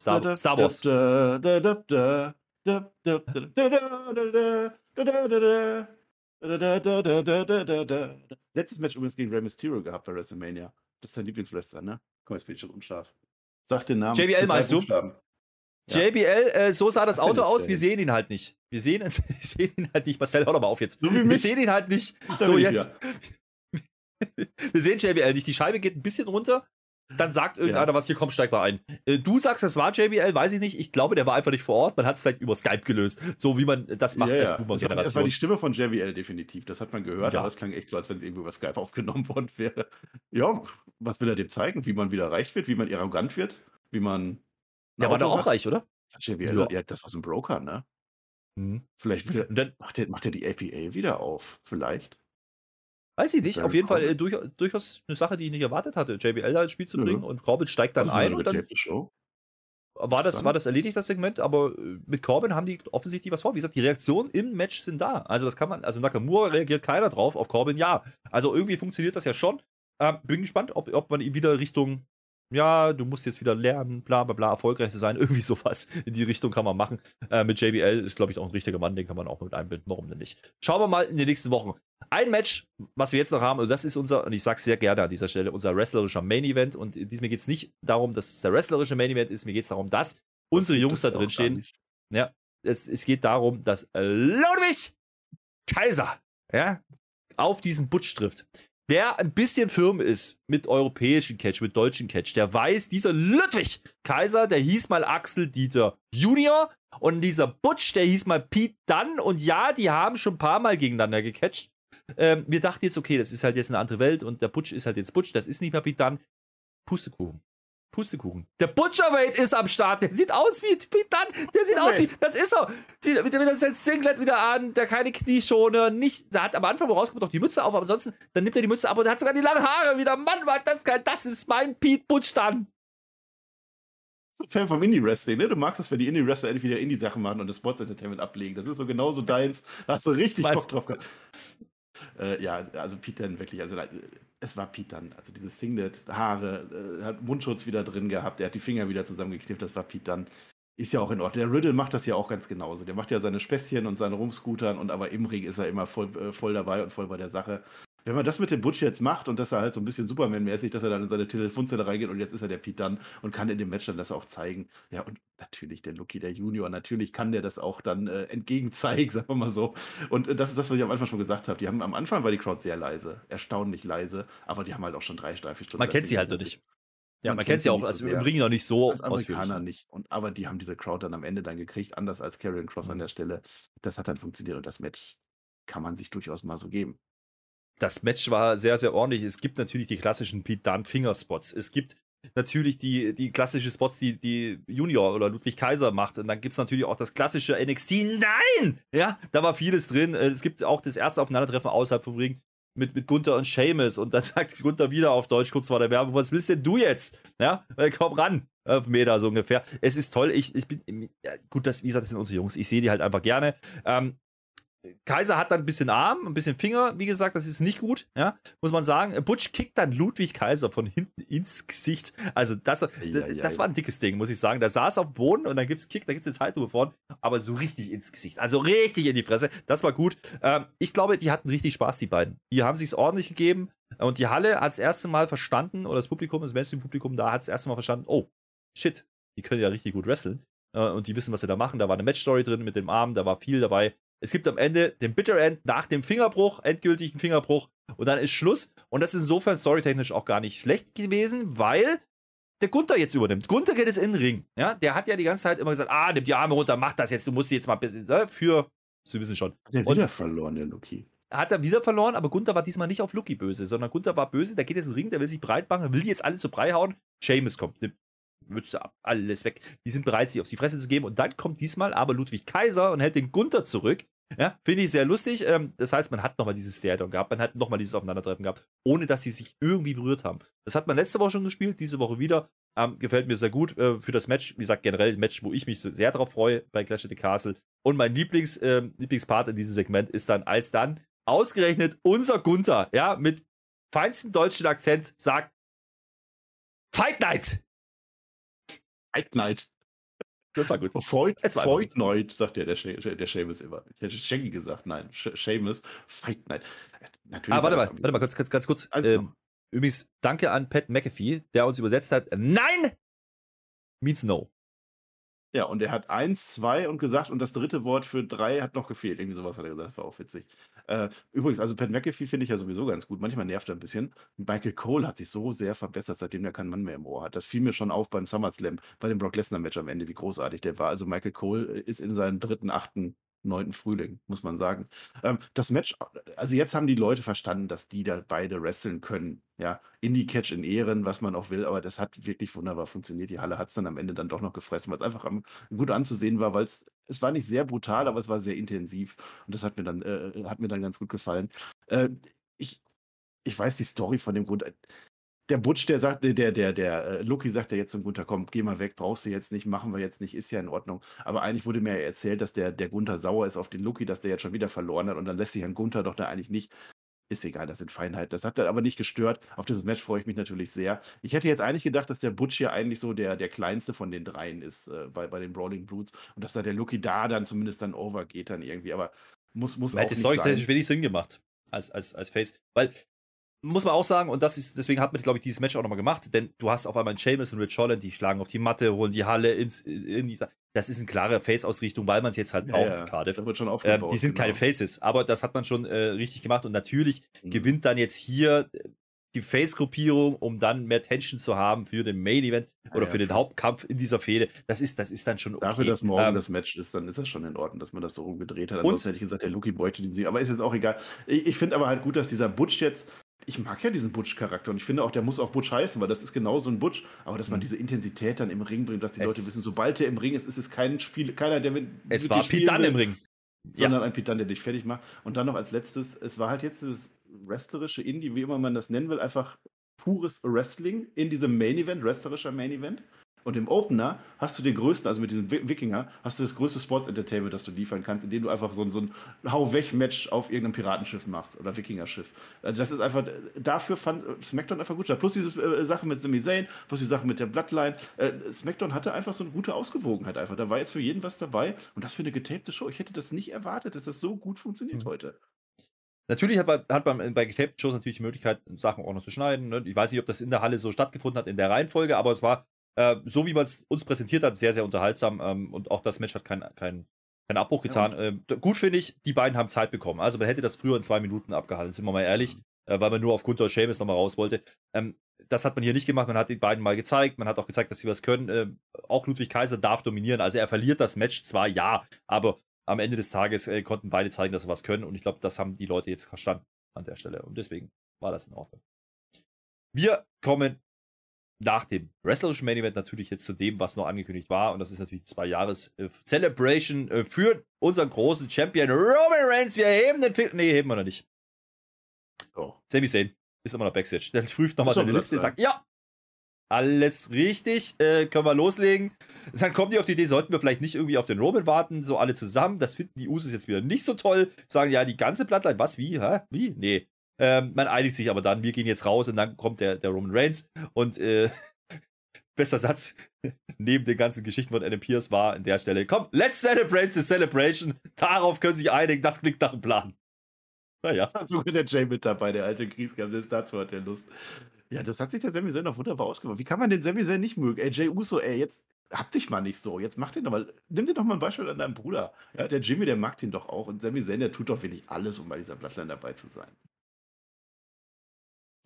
Star- Star Wars. Letztes Match übrigens gegen Rey Mysterio gehabt bei WrestleMania. Das ist dein Lieblingswrestler, ne? Komm, jetzt bin ich schon unscharf. Sag den Namen. JBL meinst du? Ja. JBL, äh, so sah das denn Auto aus. Wir sehen ihn halt nicht. Wir sehen, es, wir sehen ihn halt nicht. Marcel, hör doch mal auf jetzt. So Wir mich. sehen ihn halt nicht. Da So, jetzt. Wir sehen JBL nicht. Die Scheibe geht ein bisschen runter. Dann sagt irgendeiner Ja. was, hier komm, steig mal ein. Äh, Du sagst, das war JBL, weiß ich nicht. Ich glaube, der war einfach nicht vor Ort. Man hat es vielleicht über Skype gelöst. So wie man das macht ja, als ja. Das, war- das war Boomer-Generation. die Stimme von JBL definitiv. Das hat man gehört, Ja. aber es klang echt so, als wenn es irgendwo über Skype aufgenommen worden wäre. Ja, was will er dem zeigen? Wie man wieder reich wird, wie man arrogant wird, wie man. Der war da auch hat? reich, oder? JBL, Ja. das war so ein Broker, ne? Mhm. Vielleicht will er, macht, er, macht er die APA wieder auf. Vielleicht. Weiß ich nicht, Dann auf jeden Fall äh, durch, durchaus eine Sache, die ich nicht erwartet hatte, JBL da ins Spiel zu Nö. bringen und Corbin steigt dann ist ein und dann war das, war das erledigt, das Segment, aber äh, mit Corbin haben die offensichtlich was vor. Wie gesagt, die Reaktionen im Match sind da. Also das kann man, also Nakamura reagiert keiner drauf, auf Corbin ja. Also irgendwie funktioniert das ja schon. Ähm, bin gespannt, ob, ob man ihn wieder Richtung, ja, du musst jetzt wieder lernen, bla bla bla, erfolgreich zu sein, irgendwie sowas in die Richtung kann man machen. Äh, mit JBL ist, glaube ich, auch ein richtiger Mann, den kann man auch mit einbinden, warum denn nicht. Schauen wir mal in den nächsten Wochen. Ein Match, was wir jetzt noch haben, und das ist unser, und ich sage sehr gerne an dieser Stelle, unser wrestlerischer Main Event. Und mir geht es nicht darum, dass es der wrestlerische Main Event ist, mir geht es darum, dass unsere Jungs da drin stehen. Ja, es, es geht darum, dass Ludwig Kaiser ja, auf diesen Butch trifft. Wer ein bisschen firm ist mit europäischen Catch, mit deutschen Catch, der weiß, dieser Ludwig Kaiser, der hieß mal Axel Dieter Junior und dieser Butch, der hieß mal Pete Dunn und ja, die haben schon ein paar Mal gegeneinander gecatcht. Ähm, wir dachten jetzt, okay, das ist halt jetzt eine andere Welt und der Butch ist halt jetzt Butch, das ist nicht mehr Pete Dunn. Pustekuchen. Pustekuchen. Der Butcherweight ist am Start. Der sieht aus wie Pete Dunne. Der sieht aus wie. Das ist er. Wieder, wieder, wieder sein Singlet wieder an. Der keine Knieschoner. Nicht. Der hat am Anfang, wo rauskommt, noch die Mütze auf. Aber ansonsten, dann nimmt er die Mütze ab und hat sogar die langen Haare wieder. Mann, war das geil. Das ist mein Pete Butch Dunne. So ein Fan vom Indie-Wrestling, ne? Du magst es, wenn die Indie-Wrestler endlich wieder Indie-Sachen machen und das Sports-Entertainment ablegen. Das ist so genauso deins. Da hast du richtig Bock drauf gehabt. Äh, ja, also Pete Dunne wirklich, also es war Pete Dunne. Also dieses Singlet, Haare, äh, hat Mundschutz wieder drin gehabt, er hat die Finger wieder zusammengeknippt, das war Pete Dunne. Ist ja auch in Ordnung. Der Riddle macht das ja auch ganz genauso. Der macht ja seine Späßchen und seine Rumscootern und aber im Ring ist er immer voll, äh, voll dabei und voll bei der Sache. Wenn man das mit dem Butch jetzt macht und dass er halt so ein bisschen Superman-mäßig, dass er dann in seine Telefonzelle reingeht und jetzt ist er der Pete Dunne und kann in dem Match dann das auch zeigen. Ja, und natürlich der Lucky, der Junior, natürlich kann der das auch dann äh, entgegenzeigen, sagen wir mal so. Und äh, das ist das, was ich am Anfang schon gesagt habe. Die haben am Anfang war die Crowd sehr leise, erstaunlich leise, aber die haben halt auch schon drei, drei, vier Stunden. Man kennt sie halt noch nicht. Ja, man, Man kennt sie auch so also im. Ring noch nicht so Als Amerikaner nicht. Und, aber die haben diese Crowd dann am Ende dann gekriegt, anders als Karrion Cross Mhm. an der Stelle. Das hat dann funktioniert und das Match kann man sich durchaus mal so geben. Das Match war sehr, sehr ordentlich. Es gibt natürlich die klassischen Pete Dunne Fingerspots. Es gibt natürlich die, die klassischen Spots, die, die Junior oder Ludwig Kaiser macht. Und dann gibt es natürlich auch das klassische NXT. Nein! Ja, da war vieles drin. Äh, Es gibt auch das erste Aufeinandertreffen außerhalb vom Ring mit, mit Gunther und Seamus. Und dann sagt Gunther wieder auf Deutsch kurz vor der Werbung, was willst denn du jetzt? Ja, äh, komm ran. Auf Meter so ungefähr. Es ist toll. Ich, ich bin, ja, gut, das, wie gesagt, das sind unsere Jungs. Ich sehe die halt einfach gerne. Ähm, Kaiser hat dann ein bisschen Arm, ein bisschen Finger, wie gesagt, das ist nicht gut, ja, muss man sagen. Butch kickt dann Ludwig Kaiser von hinten ins Gesicht. Also das, Eieiei. das war ein dickes Ding, muss ich sagen. Da saß auf dem Boden und dann gibt's Kick, da gibt's eine Zeitlupe vorne, aber so richtig ins Gesicht, also richtig in die Fresse. Das war gut. Ähm, ich glaube, die hatten richtig Spaß, die beiden. Die haben sich's ordentlich gegeben und die Halle hat das erste Mal verstanden, oder das Publikum, das Mainstream-Publikum da hat das erste Mal verstanden, oh, shit, die können ja richtig gut wresteln äh, und die wissen, was sie da machen. Da war eine Matchstory drin mit dem Arm, da war viel dabei. Es gibt am Ende den Bitter End nach dem Fingerbruch, endgültigen Fingerbruch und dann ist Schluss. Und das ist insofern storytechnisch auch gar nicht schlecht gewesen, weil der Gunther jetzt übernimmt. Gunther geht es in den Ring. Ja, der hat ja die ganze Zeit immer gesagt, ah, nimm die Arme runter, mach das jetzt, du musst jetzt mal ein bisschen, ne, für, Sie wissen schon. Der Und- wieder verloren, der Lucky. hat er wieder verloren, aber Gunther war diesmal nicht auf Lucky böse, sondern Gunther war böse, der geht jetzt in den Ring, der will sich breit machen, will die jetzt alle zu Brei hauen. Seamus kommt, nimmt Mütze ab, alles weg. Die sind bereit, sich auf die Fresse zu geben. Und dann kommt diesmal aber Ludwig Kaiser und hält den Gunther zurück. Ja, finde ich sehr lustig. Ähm, das heißt, man hat nochmal dieses Stare-Down gehabt, man hat nochmal dieses Aufeinandertreffen gehabt, ohne dass sie sich irgendwie berührt haben. Das hat man letzte Woche schon gespielt, diese Woche wieder. Ähm, gefällt mir sehr gut äh, für das Match. Wie gesagt, generell ein Match, wo ich mich sehr drauf freue bei Clash of the Castle. Und mein Lieblings, äh, Lieblingspart in diesem Segment ist dann, als dann ausgerechnet unser Gunther, ja, mit feinstem deutschen Akzent sagt: Fight Night! Fight Night. Das war gut. Freud, Es war Freud gut. Night, sagt ja der, Sh- der Seamus immer. Ich hätte Shaggy gesagt, nein, Sh- Seamus, Fight Night. Natürlich Ah, warte war mal, warte mal, ganz, ganz, ganz kurz. Ähm, übrigens, danke an Pat McAfee, der uns übersetzt hat. Nein! Means no. Ja, und er hat eins, zwei und gesagt, und das dritte Wort für drei hat noch gefehlt. Irgendwie sowas hat er gesagt, war auch witzig. Äh, übrigens, also Pat McAfee finde ich ja sowieso ganz gut. Manchmal nervt er ein bisschen. Michael Cole hat sich so sehr verbessert, seitdem er keinen Mann mehr im Ohr hat. Das fiel mir schon auf beim SummerSlam, bei dem Brock Lesnar-Match am Ende, wie großartig der war. Also Michael Cole ist in seinem dritten, achten, neunten Frühling, muss man sagen. Ähm, das Match, also jetzt haben die Leute verstanden, dass die da beide wresteln können. Ja, Indie-Catch in Ehren, was man auch will, aber das hat wirklich wunderbar funktioniert. Die Halle hat es dann am Ende dann doch noch gefressen, weil es einfach am, gut anzusehen war, weil es, war nicht sehr brutal, aber es war sehr intensiv und das hat mir dann, äh, hat mir dann ganz gut gefallen. Äh, ich, ich weiß die Story von dem Grund. Der Butch, der sagt, der, der, der, der äh, Lucky sagt ja jetzt zum Gunther, komm, geh mal weg, brauchst du jetzt nicht, machen wir jetzt nicht, ist ja in Ordnung. Aber eigentlich wurde mir ja erzählt, dass der, der Gunther sauer ist auf den Lucky, dass der jetzt schon wieder verloren hat und dann lässt sich ein Gunther doch da eigentlich nicht. Ist egal, das sind Feinheiten. Das hat dann aber nicht gestört. Auf dieses Match freue ich mich natürlich sehr. Ich hätte jetzt eigentlich gedacht, dass der Butch ja eigentlich so der, der kleinste von den dreien ist äh, bei, bei den Brawling Brutes und dass da der Lucky da dann zumindest dann overgeht dann irgendwie. Aber muss, muss auch Hätte sein. wenig Sinn gemacht als, als, als Face. Weil, muss man auch sagen, und das ist, deswegen hat man, glaube ich, dieses Match auch nochmal gemacht, denn du hast auf einmal einen Seamus und Rich Holland, die schlagen auf die Matte, holen die Halle ins, in die, das ist eine klare Face-Ausrichtung, weil man es jetzt halt braucht ja, Cardiff. da wird schon Ähm, aufgebaut. die sind keine genau. Faces, aber das hat man schon äh, richtig gemacht und natürlich Mhm. gewinnt dann jetzt hier äh, die Face-Gruppierung, um dann mehr Tension zu haben für den Main-Event oder ja, für den. Hauptkampf in dieser Fehde. Das ist, das ist dann schon okay. Dafür, dass morgen Ähm, das Match ist, dann ist das schon in Ordnung, dass man das so rumgedreht hat. Ansonsten hätte ich gesagt, der Lucky bräuchte den Sieg. Aber ist jetzt auch egal. Ich, ich finde aber halt gut, dass dieser Butch jetzt. Ich mag ja diesen Butch-Charakter und ich finde auch, der muss auch Butch heißen, weil das ist genau so ein Butch. Aber dass man Mhm. diese Intensität dann im Ring bringt, dass die Es- Leute wissen, sobald der im Ring ist, ist es kein Spiel, keiner, der mit. es mit war will, im Ring. sondern ein Pete Dunne, der dich fertig macht. Und dann noch als letztes, es war halt jetzt dieses wrestlerische Indie, wie immer man das nennen will, einfach pures Wrestling in diesem Main Event, wrestlerischer Main Event. Und im Opener hast du den größten, also mit diesem Wi- Wikinger, hast du das größte Sports Entertainment, das du liefern kannst, indem du einfach so ein, so ein Hau-Weg-Match auf irgendeinem Piratenschiff machst oder Wikingerschiff. Also das ist einfach, dafür fand SmackDown einfach gut statt. Plus diese äh, Sache mit Sami Zayn, plus die Sache mit der Bloodline. Äh, SmackDown hatte einfach so eine gute Ausgewogenheit einfach. Da war jetzt für jeden was dabei und das für eine getapte Show. Ich hätte das nicht erwartet, dass das so gut funktioniert Mhm. heute. Natürlich hat man, hat man bei getapten Shows natürlich die Möglichkeit, Sachen auch noch zu schneiden. Ne? Ich weiß nicht, ob das in der Halle so stattgefunden hat, in der Reihenfolge, aber es war, äh, so wie man es uns präsentiert hat, sehr, sehr unterhaltsam. Ähm, und auch das Match hat keinen kein, keinen Abbruch getan. ähm, d- gut finde ich, die beiden haben Zeit bekommen. Also man hätte das früher in zwei Minuten abgehalten, sind wir mal ehrlich, äh, weil man nur auf Gunther Seamus nochmal raus wollte. Ähm, das hat man hier nicht gemacht. Man hat die beiden mal gezeigt. Man hat auch gezeigt, dass sie was können. Äh, auch Ludwig Kaiser darf dominieren. Also er verliert das Match zwar, ja, aber am Ende des Tages äh, konnten beide zeigen, dass sie was können. Und ich glaube, das haben die Leute jetzt verstanden an der Stelle. Und deswegen war das in Ordnung. Wir kommen nach dem wrestlerischen Main Event natürlich jetzt zu dem, was noch angekündigt war. Und das ist natürlich zwei Jahres äh, Celebration äh, für unseren großen Champion Roman Reigns. Wir heben den Film. Nee, heben wir noch nicht. Doch. Sami Zayn ist immer noch Backstage. Der prüft nochmal seine Liste, ja. sagt, ja, alles richtig, äh, können wir loslegen. Dann kommen die auf die Idee, sollten wir vielleicht nicht irgendwie auf den Roman warten, so alle zusammen. Das finden die Usos jetzt wieder nicht so toll. Sagen, ja, die ganze Bloodline, was, wie, hä, wie? Nee. Ähm, man einigt sich aber dann, wir gehen jetzt raus und dann kommt der, der Roman Reigns und äh, bester Satz neben den ganzen Geschichten von Adam Pierce war an der Stelle, komm, let's celebrate the celebration. Darauf können sich einigen, das klingt nach einem Plan. Naja. Das hat sogar der Jay mit dabei, der alte Kriegsgeist, selbst dazu hat er Lust. Ja, das hat sich der Sami Zayn noch wunderbar ausgemacht. Wie kann man den Sami Zayn nicht mögen? Ey, Jay Uso, ey, jetzt hab dich mal nicht so. Jetzt mach den doch mal, nimm dir doch mal ein Beispiel an deinem Bruder. Ja, der Jimmy, der mag den doch auch. Und Sami Zayn, der tut doch wirklich alles, um bei dieser Bloodline dabei zu sein.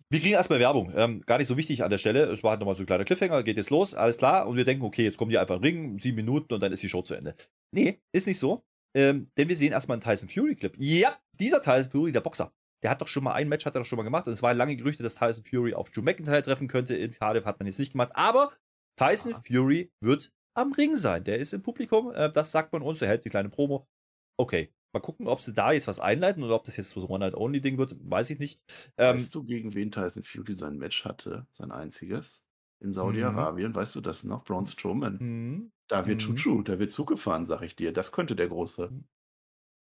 Wir kriegen erstmal Werbung. Ähm, gar nicht so wichtig an der Stelle. Es war halt nochmal so ein kleiner Cliffhanger, geht jetzt los, alles klar. Und wir denken, okay, jetzt kommen die einfach in den Ring, sieben Minuten und dann ist die Show zu Ende. Nee, ist nicht so. Ähm, denn wir sehen erstmal einen Tyson Fury-Clip. Ja, dieser Tyson Fury, der Boxer, der hat doch schon mal ein Match, hat er doch schon mal gemacht und es waren lange Gerüchte, dass Tyson Fury auf Drew McIntyre treffen könnte. In Cardiff hat man jetzt nicht gemacht, aber Tyson Fury wird am Ring sein. Der ist im Publikum, äh, das sagt man uns, er hält die kleine Promo. Okay, mal gucken, ob sie da jetzt was einleiten oder ob das jetzt so ein One-Night-Only-Ding wird, weiß ich nicht. Ähm, weißt du, gegen wen Tyson Fury sein Match hatte? Sein einziges? In Saudi-Arabien, mhm. weißt du das noch? Braun Strowman. Mhm. Da wird mhm. Chuchu, da wird Zug gefahren, sag ich dir. Das könnte der große mhm.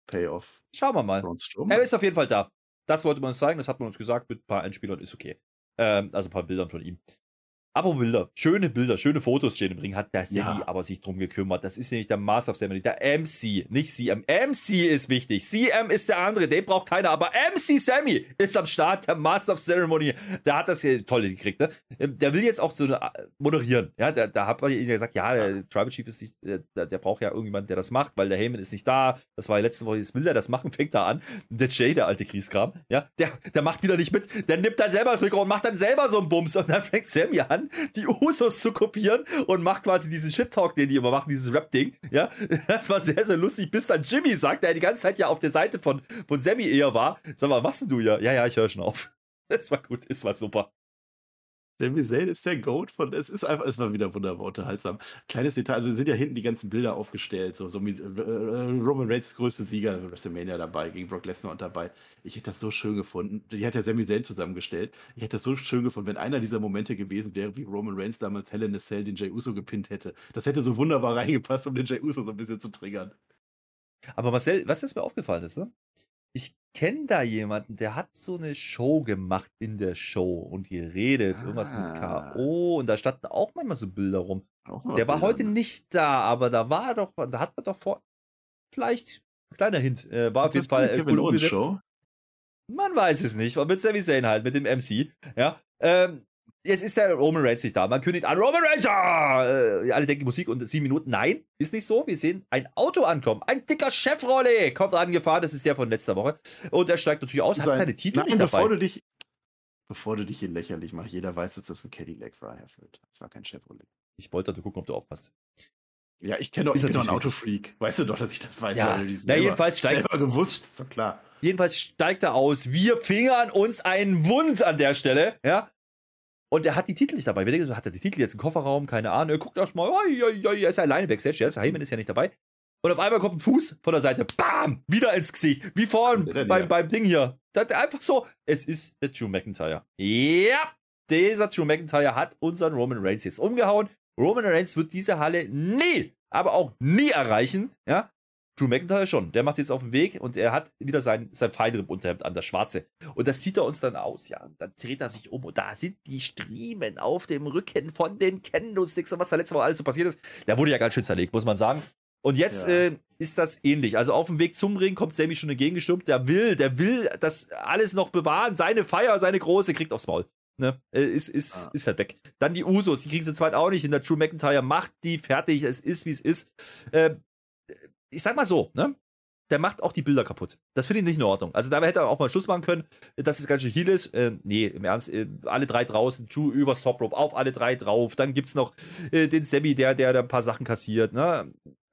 Payoff. Schauen wir mal. Er ist auf jeden Fall da. Das wollte man uns zeigen, das hat man uns gesagt, mit ein paar Einspielern ist okay. Ähm, also ein paar Bildern von ihm. Aber Bilder, schöne Bilder, schöne Fotos stehen im Ring, hat der Sammy ja. aber sich drum gekümmert. Das ist nämlich der Master of Ceremony, der MC, nicht CM. MC ist wichtig. CM ist der andere, den braucht keiner. Aber MC Sammy ist am Start, der Master of Ceremony. Der hat das hier toll gekriegt, ne? Ähm, der will jetzt auch so äh, moderieren. Ja, da, da hat man ja gesagt, ja, der Tribal Chief ist nicht, der, der, braucht ja irgendjemanden, der das macht, weil der Heyman ist nicht da. Das war ja letzte Woche, jetzt will der das machen, fängt da an. Der Jay, der alte Kriegskram, ja, der, der macht wieder nicht mit. Der nimmt dann selber das Mikro und macht dann selber so einen Bums. Und dann fängt Sammy an, die Usos zu kopieren und macht quasi diesen Shit-Talk, den die immer machen, dieses Rap-Ding. Ja, das war sehr, sehr lustig, bis dann Jimmy sagt, der die ganze Zeit ja auf der Seite von, von Sammy eher war. Sag mal, was machst du ja? Ja, ja, ich höre schon auf. Das war gut, das war super. Sami Zayn ist der Goat von. Es ist einfach, es war wieder wunderbar unterhaltsam. Kleines Detail, also sind ja hinten die ganzen Bilder aufgestellt, so, so mit, äh, äh, Roman Reigns größte Sieger WrestleMania dabei, gegen Brock Lesnar und dabei. Ich hätte das so schön gefunden. Die hat ja Sami Zayn zusammengestellt. Ich hätte das so schön gefunden, wenn einer dieser Momente gewesen wäre, wie Roman Reigns damals Hell in a Cell den Jey Uso gepinnt hätte. Das hätte so wunderbar reingepasst, um den Jey Uso so ein bisschen zu triggern. Aber Marcel, was ist mir aufgefallen ist, ne? Ich kenne da jemanden, der hat so eine Show gemacht in der Show und geredet, irgendwas mit Ah. K.O. und da standen auch manchmal so Bilder rum. Der war heute ne? nicht da, aber da war er doch, da hat man doch vor, vielleicht, kleiner Hint, äh, war auf jeden Fall äh, cool umgesetzt. Show? Man weiß es nicht, aber mit Sami Zayn halt, mit dem MC, ja. Ähm, jetzt ist der Roman Reigns nicht da. Man kündigt an, Roman Reigns, ah! äh, alle denken Musik und sieben Minuten. Nein, ist nicht so. Wir sehen ein Auto ankommen. Ein dicker Chevrolet kommt angefahren. Das ist der von letzter Woche. Und er steigt natürlich aus, hat Sein- seine Titel Nein, nicht bevor dabei. du dich, bevor du dich hier lächerlich machst, jeder weiß, dass das ein Cadillac war, Herr Fürth. Das war kein Chevrolet. Ich wollte doch gucken, ob du aufpasst. Ja, ich kenne doch, Ist ich bin doch ein Autofreak. Weißt du doch, dass ich das weiß. Ja. Na, selber, jedenfalls steigt- selber gewusst, ist doch klar. Jedenfalls steigt er aus. Wir fingern uns einen Wund an der Stelle, ja. Und er hat die Titel nicht dabei. Wir denken, so, hat er die Titel jetzt im Kofferraum? Keine Ahnung. Er guckt erstmal, oi, oi, oi, er ist alleine Backstage. Ja, Heyman ist ja nicht dabei. Und auf einmal kommt ein Fuß von der Seite. Bam! Wieder ins Gesicht. Wie vorhin beim, hier? beim Ding hier. Das, einfach so. Es ist der Drew McIntyre. Ja! Dieser Drew McIntyre hat unseren Roman Reigns jetzt umgehauen. Roman Reigns wird diese Halle nie, aber auch nie erreichen. Ja? Drew McIntyre schon. Der macht jetzt auf den Weg und er hat wieder sein, sein Feinripp-Unterhemd an, das schwarze. Und das sieht er uns dann aus, ja. Und dann dreht er sich um und da sind die Striemen auf dem Rücken von den Kendo-Sticks und was da letzte Mal alles so passiert ist. Der wurde ja ganz schön zerlegt, muss man sagen. Und jetzt Ja. äh, ist das ähnlich. Also auf dem Weg zum Ring kommt Sammy schon entgegengestürmt. Der will, der will das alles noch bewahren. Seine Feier, seine große, kriegt aufs Maul. Ne? Äh, Ist, ist, Ah. ist halt weg. Dann die Usos, die kriegen sie zweit auch nicht. In der Drew McIntyre macht die fertig. Es ist, wie es ist. Äh, ich sag mal so, ne? Der macht auch die Bilder kaputt. Das finde ich nicht in Ordnung. Also da hätte er auch mal Schluss machen können, dass es ganz schön Heal ist. Äh, nee, im Ernst, äh, alle drei draußen, Drew übers Top Rope, auf alle drei drauf. Dann gibt's noch äh, den Sammy, der, der da ein paar Sachen kassiert. Ne?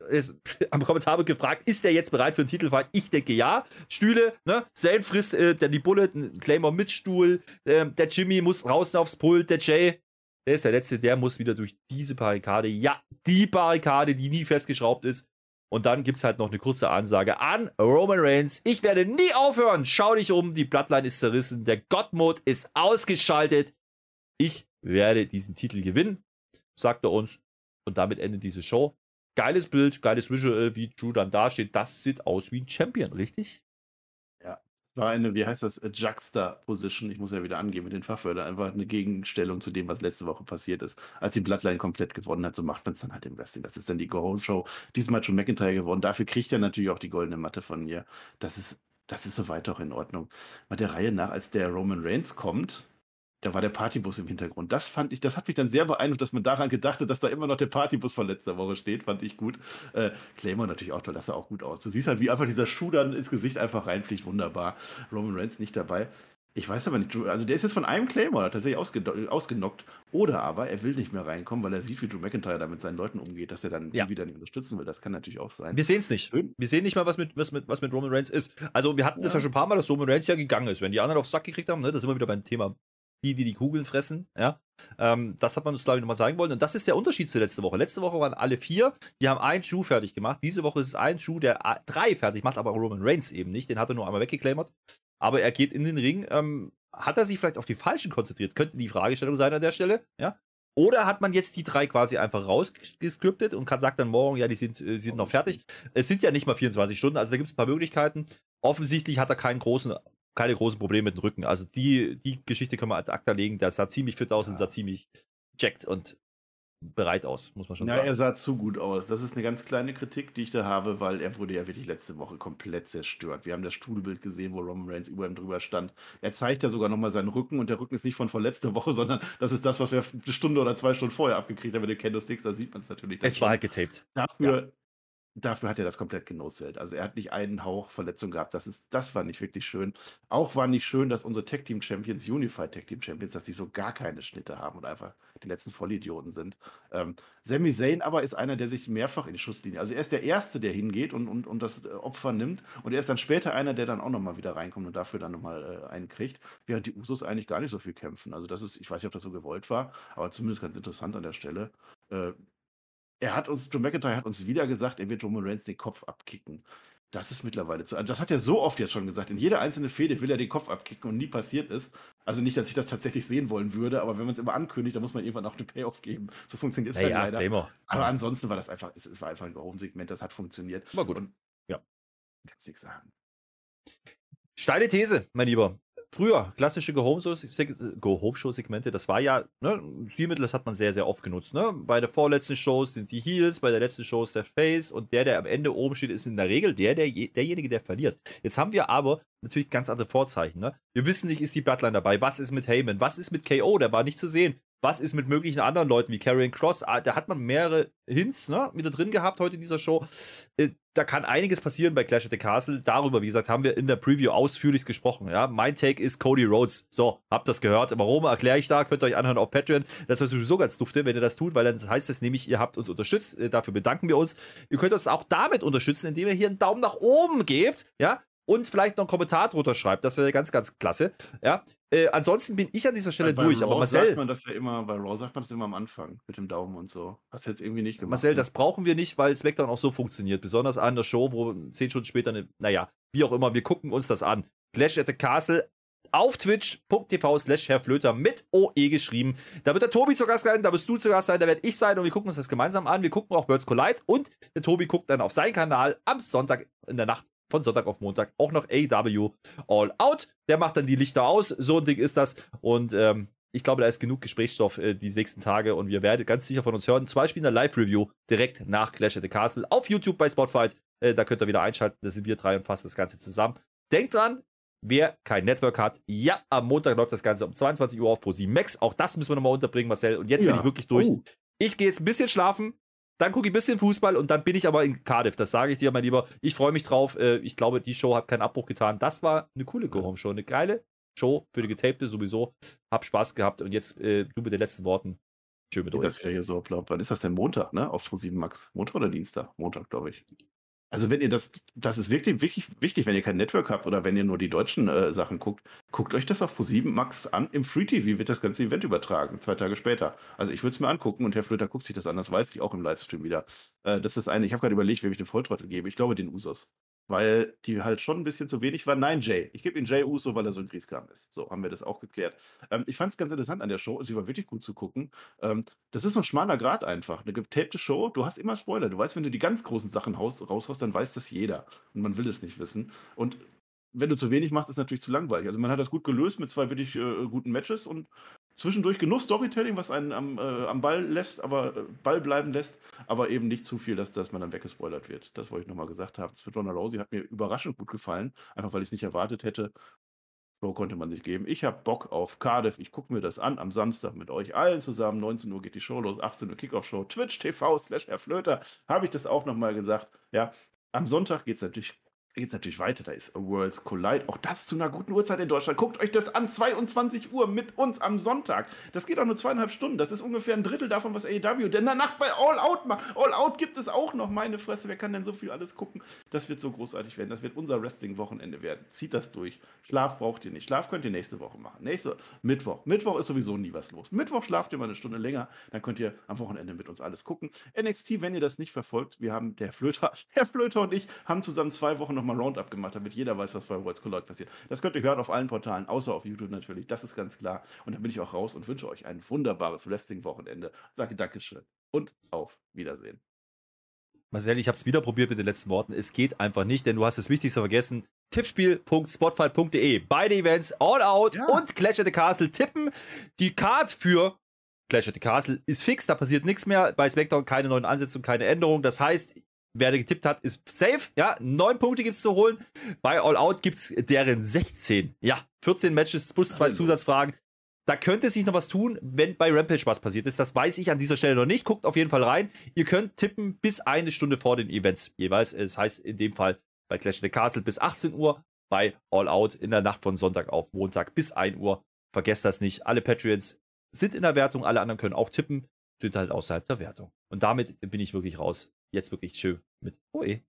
Es, am Kommentar wird gefragt, ist der jetzt bereit für einen Titelfight? Ich denke ja. Stühle, ne? Zane frisst äh, der die Bullet, Claymore mit Stuhl. Ähm, der Jimmy muss raus aufs Pult. Der Jay, der ist der Letzte, der muss wieder durch diese Barrikade. Ja, die Barrikade, die nie festgeschraubt ist. Und dann gibt es halt noch eine kurze Ansage an Roman Reigns. Ich werde nie aufhören. Schau dich um. Die Bloodline ist zerrissen. Der God-Mode ist ausgeschaltet. Ich werde diesen Titel gewinnen, sagt er uns. Und damit endet diese Show. Geiles Bild, geiles Visual, wie Drew dann dasteht. Das sieht aus wie ein Champion, richtig? War eine, wie heißt das, äh, Juxta-Position. Ich muss ja wieder angeben mit den Fachwörtern. Einfach eine Gegenstellung zu dem, was letzte Woche passiert ist. Als die Bloodline komplett gewonnen hat, so macht man es dann halt im Wrestling. Das ist dann die Go-Home-Show. Diesmal hat schon McIntyre gewonnen. Dafür kriegt er natürlich auch die goldene Matte von mir. Das ist, das ist soweit auch in Ordnung. Mal der Reihe nach, als der Roman Reigns kommt, da war der Partybus im Hintergrund. Das fand ich, das hat mich dann sehr beeindruckt, dass man daran gedacht hat, dass da immer noch der Partybus von letzter Woche steht. Fand ich gut. Äh, Claymore natürlich auch toll, das sah auch gut aus. Du siehst halt, wie einfach dieser Schuh dann ins Gesicht einfach reinfliegt. Wunderbar. Roman Reigns nicht dabei. Ich weiß aber nicht, also der ist jetzt von einem Claymore tatsächlich ausgenockt. Oder aber er will nicht mehr reinkommen, weil er sieht, wie Drew McIntyre da mit seinen Leuten umgeht, dass er dann ja. wieder nicht unterstützen will. Das kann natürlich auch sein. Wir sehen es nicht. Wir sehen nicht mal, was mit, was, mit, was mit Roman Reigns ist. Also wir hatten ja. das ja schon ein paar Mal, dass Roman Reigns ja gegangen ist. Wenn die anderen aufs Sack gekriegt haben, ne, das sind wir wieder beim Thema die, die die Kugeln fressen, ja. Ähm, das hat man uns, glaube ich, nochmal sagen wollen. Und das ist der Unterschied zu letzter Woche. Letzte Woche waren alle vier, die haben einen Schuh fertig gemacht. Diese Woche ist es ein Schuh, der drei fertig macht, aber Roman Reigns eben nicht. Den hat er nur einmal weggeclaimert. Aber er geht in den Ring. Ähm, hat er sich vielleicht auf die Falschen konzentriert? Könnte die Fragestellung sein an der Stelle, ja? Oder hat man jetzt die drei quasi einfach rausgescriptet und kann, sagt dann morgen, ja, die sind, äh, sind noch fertig. Es sind ja nicht mal 24 Stunden, also da gibt es ein paar Möglichkeiten. Offensichtlich hat er keinen großen keine großen Probleme mit dem Rücken. Also die, die Geschichte können wir ad acta legen. Der sah ziemlich fit aus ja. und sah ziemlich checkt und bereit aus, muss man schon Na, sagen. er sah zu gut aus. Das ist eine ganz kleine Kritik, die ich da habe, weil er wurde ja wirklich letzte Woche komplett zerstört. Wir haben das Stuhlbild gesehen, wo Roman Reigns über ihm drüber stand. Er zeigt ja sogar nochmal seinen Rücken und der Rücken ist nicht von vorletzte Woche, sondern das ist das, was wir eine Stunde oder zwei Stunden vorher abgekriegt haben mit den Candlesticks. Da sieht man es natürlich. Es war halt getaped. Dafür, ja dafür hat er das komplett genoselt. Also er hat nicht einen Hauch Verletzung gehabt. Das, ist, das war nicht wirklich schön. Auch war nicht schön, dass unsere Tech Team Champions, Unified Tech Team Champions, dass sie so gar keine Schnitte haben und einfach die letzten Vollidioten sind. Ähm, Sami Zayn aber ist einer, der sich mehrfach in die Schusslinie, also er ist der Erste, der hingeht und, und, und das äh, Opfer nimmt und er ist dann später einer, der dann auch nochmal wieder reinkommt und dafür dann nochmal äh, einen kriegt, während die Usos eigentlich gar nicht so viel kämpfen. Also das ist, ich weiß nicht, ob das so gewollt war, aber zumindest ganz interessant an der Stelle. Äh, er hat uns, Joe McIntyre hat uns wieder gesagt, er wird Roman Reigns den Kopf abkicken. Das ist mittlerweile zu. Also das hat er so oft jetzt schon gesagt. In jeder einzelnen Fehde will er den Kopf abkicken und nie passiert ist. Also nicht, dass ich das tatsächlich sehen wollen würde, aber wenn man es immer ankündigt, dann muss man irgendwann auch eine Payoff geben. So funktioniert es hey, halt ja, leider. Demo. Aber ansonsten war das einfach, es, es war einfach ein Warum-Segment, das hat funktioniert. War gut. Und, ja. Kannst nichts sagen. Steile These, mein Lieber früher klassische Go-Home-Show-Segmente, das war ja, ne, Stilmittel, das hat man sehr, sehr oft genutzt. Ne? Bei der vorletzten Show sind die Heels, bei der letzten Show ist der Face und der, der am Ende oben steht, ist in der Regel der, der derjenige, der verliert. Jetzt haben wir aber natürlich ganz andere Vorzeichen. Ne? Wir wissen nicht, ist die Bloodline dabei, was ist mit Heyman, was ist mit KO, der war nicht zu sehen. Was ist mit möglichen anderen Leuten wie Karrion Cross? Ah, da hat man mehrere Hints ne, wieder drin gehabt heute in dieser Show. Äh, da kann einiges passieren bei Clash at the Castle. Darüber, wie gesagt, haben wir in der Preview ausführlich gesprochen. Ja? Mein Take ist Cody Rhodes. So, habt das gehört. Warum erkläre ich da? Könnt ihr euch anhören auf Patreon. Das wäre sowieso ganz dufte, wenn ihr das tut, weil dann heißt das nämlich, ihr habt uns unterstützt. Äh, dafür bedanken wir uns. Ihr könnt uns auch damit unterstützen, indem ihr hier einen Daumen nach oben gebt. Ja, und vielleicht noch einen Kommentar drunter schreibt. Das wäre ganz, ganz klasse. Ja. Äh, ansonsten bin ich an dieser Stelle bei, durch. Raw aber Marcel. Sagt man das ja immer, bei Raw sagt man das immer am Anfang mit dem Daumen und so. Hast du jetzt irgendwie nicht gemacht. Marcel, ne? das brauchen wir nicht, weil SmackDown auch so funktioniert. Besonders an der Show, wo zehn Stunden später eine, naja, wie auch immer, wir gucken uns das an. Clash at the Castle auf twitch.tv slash Herr Flöter mit OE geschrieben. Da wird der Tobi zu Gast sein, da wirst du zu Gast sein, da werde ich sein und wir gucken uns das gemeinsam an. Wir gucken auch Birds Collide und der Tobi guckt dann auf seinen Kanal am Sonntag in der Nacht von Sonntag auf Montag auch noch AW All Out. Der macht dann die Lichter aus. So ein Ding ist das. Und ähm, ich glaube, da ist genug Gesprächsstoff äh, die nächsten Tage und wir werden ganz sicher von uns hören. Zum Beispiel in der Live-Review direkt nach Clash at the Castle auf YouTube bei Spotify. Äh, da könnt ihr wieder einschalten. Da sind wir drei und fassen das Ganze zusammen. Denkt dran, wer kein Network hat, ja, am Montag läuft das Ganze um 22 Uhr auf Pro Max. Auch das müssen wir nochmal unterbringen, Marcel. Und jetzt ja. bin ich wirklich durch. Oh. Ich gehe jetzt ein bisschen schlafen. Dann gucke ich ein bisschen Fußball und dann bin ich aber in Cardiff. Das sage ich dir, mein Lieber. Ich freue mich drauf. Äh, ich glaube, die Show hat keinen Abbruch getan. Das war eine coole Go-Home-Show. Eine geile Show für die Getapte sowieso. Hab Spaß gehabt. Und jetzt äh, du mit den letzten Worten. Schön mit euch. Das wieder hier so, glaub, wann ist das denn Montag, ne? Auf Pro7 Max. Montag oder Dienstag? Montag, glaube ich. Also wenn ihr das, das ist wirklich, wirklich wichtig, wenn ihr kein Network habt oder wenn ihr nur die deutschen äh, Sachen guckt, guckt euch das auf Pro7 Max an. Im Free TV wird das ganze Event übertragen, zwei Tage später. Also ich würde es mir angucken und Herr Flöter guckt sich das an, das weiß ich auch im Livestream wieder. Äh, das ist eine, ich habe gerade überlegt, wem ich den Volltrottel gebe. Ich glaube den Usos weil die halt schon ein bisschen zu wenig waren. Nein, Jay. Ich gebe ihm Jay Uso, weil er so ein Grieskram ist. So haben wir das auch geklärt. Ähm, ich fand es ganz interessant an der Show. Sie war wirklich gut zu gucken. Ähm, das ist so ein schmaler Grad einfach. Eine getapte Show, du hast immer Spoiler. Du weißt, wenn du die ganz großen Sachen raushaust, dann weiß das jeder. Und man will es nicht wissen. Und wenn du zu wenig machst, ist es natürlich zu langweilig. Also man hat das gut gelöst mit zwei wirklich äh, guten Matches und zwischendurch genug Storytelling, was einen am, äh, am Ball lässt, aber äh, Ball bleiben lässt, aber eben nicht zu viel, dass, dass man dann weggespoilert wird. Das wollte ich nochmal gesagt haben. Das für Ronda Rousey hat mir überraschend gut gefallen, einfach weil ich es nicht erwartet hätte. So konnte man sich geben. Ich habe Bock auf Cardiff. Ich gucke mir das an am Samstag mit euch allen zusammen. 19 Uhr geht die Show los, 18 Uhr Kickoff-Show. Twitch TV slash Herr Flöter. Habe ich das auch nochmal gesagt. Ja, am Sonntag geht es natürlich geht es natürlich weiter. Da ist A Worlds Collide. Auch das zu einer guten Uhrzeit in Deutschland. Guckt euch das an. 22 Uhr mit uns am Sonntag. Das geht auch nur zweieinhalb Stunden. Das ist ungefähr ein Drittel davon, was AEW denn danach bei All Out macht. All Out gibt es auch noch. Meine Fresse, wer kann denn so viel alles gucken? Das wird so großartig werden. Das wird unser Wrestling-Wochenende werden. Zieht das durch. Schlaf braucht ihr nicht. Schlaf könnt ihr nächste Woche machen. Nächste Mittwoch. Mittwoch ist sowieso nie was los. Mittwoch schlaft ihr mal eine Stunde länger. Dann könnt ihr am Wochenende mit uns alles gucken. NXT, wenn ihr das nicht verfolgt, wir haben der Flöter, Herr Flöter und ich haben zusammen zwei Wochen nochmal Roundup gemacht, damit jeder weiß, was bei Worlds Collide passiert. Das könnt ihr hören auf allen Portalen, außer auf YouTube natürlich. Das ist ganz klar. Und dann bin ich auch raus und wünsche euch ein wunderbares Wrestling-Wochenende. Sage Dankeschön und auf Wiedersehen. Marcel, ich habe es wieder probiert mit den letzten Worten. Es geht einfach nicht, denn du hast das Wichtigste vergessen. Tippspiel.spotfight.de. Beide Events, All Out Ja. und Clash at the Castle tippen. Die Card für Clash at the Castle ist fix, da passiert nichts mehr. Bei SmackDown keine neuen Ansetzungen, keine Änderungen. Das heißt, wer getippt hat, ist safe. Ja, neun Punkte gibt es zu holen. Bei All Out gibt es deren 16. Ja, 14 Matches plus zwei. Zusatzfragen. Da könnte sich noch was tun, wenn bei Rampage was passiert ist. Das weiß ich an dieser Stelle noch nicht. Guckt auf jeden Fall rein. Ihr könnt tippen bis eine Stunde vor den Events jeweils. Das heißt in dem Fall bei Clash of the Castle bis 18 Uhr, bei All Out in der Nacht von Sonntag auf Montag bis 1 Uhr. Vergesst das nicht. Alle Patreons sind in der Wertung, alle anderen können auch tippen, sind halt außerhalb der Wertung. Und damit bin ich wirklich raus. Jetzt wirklich schön mit OE.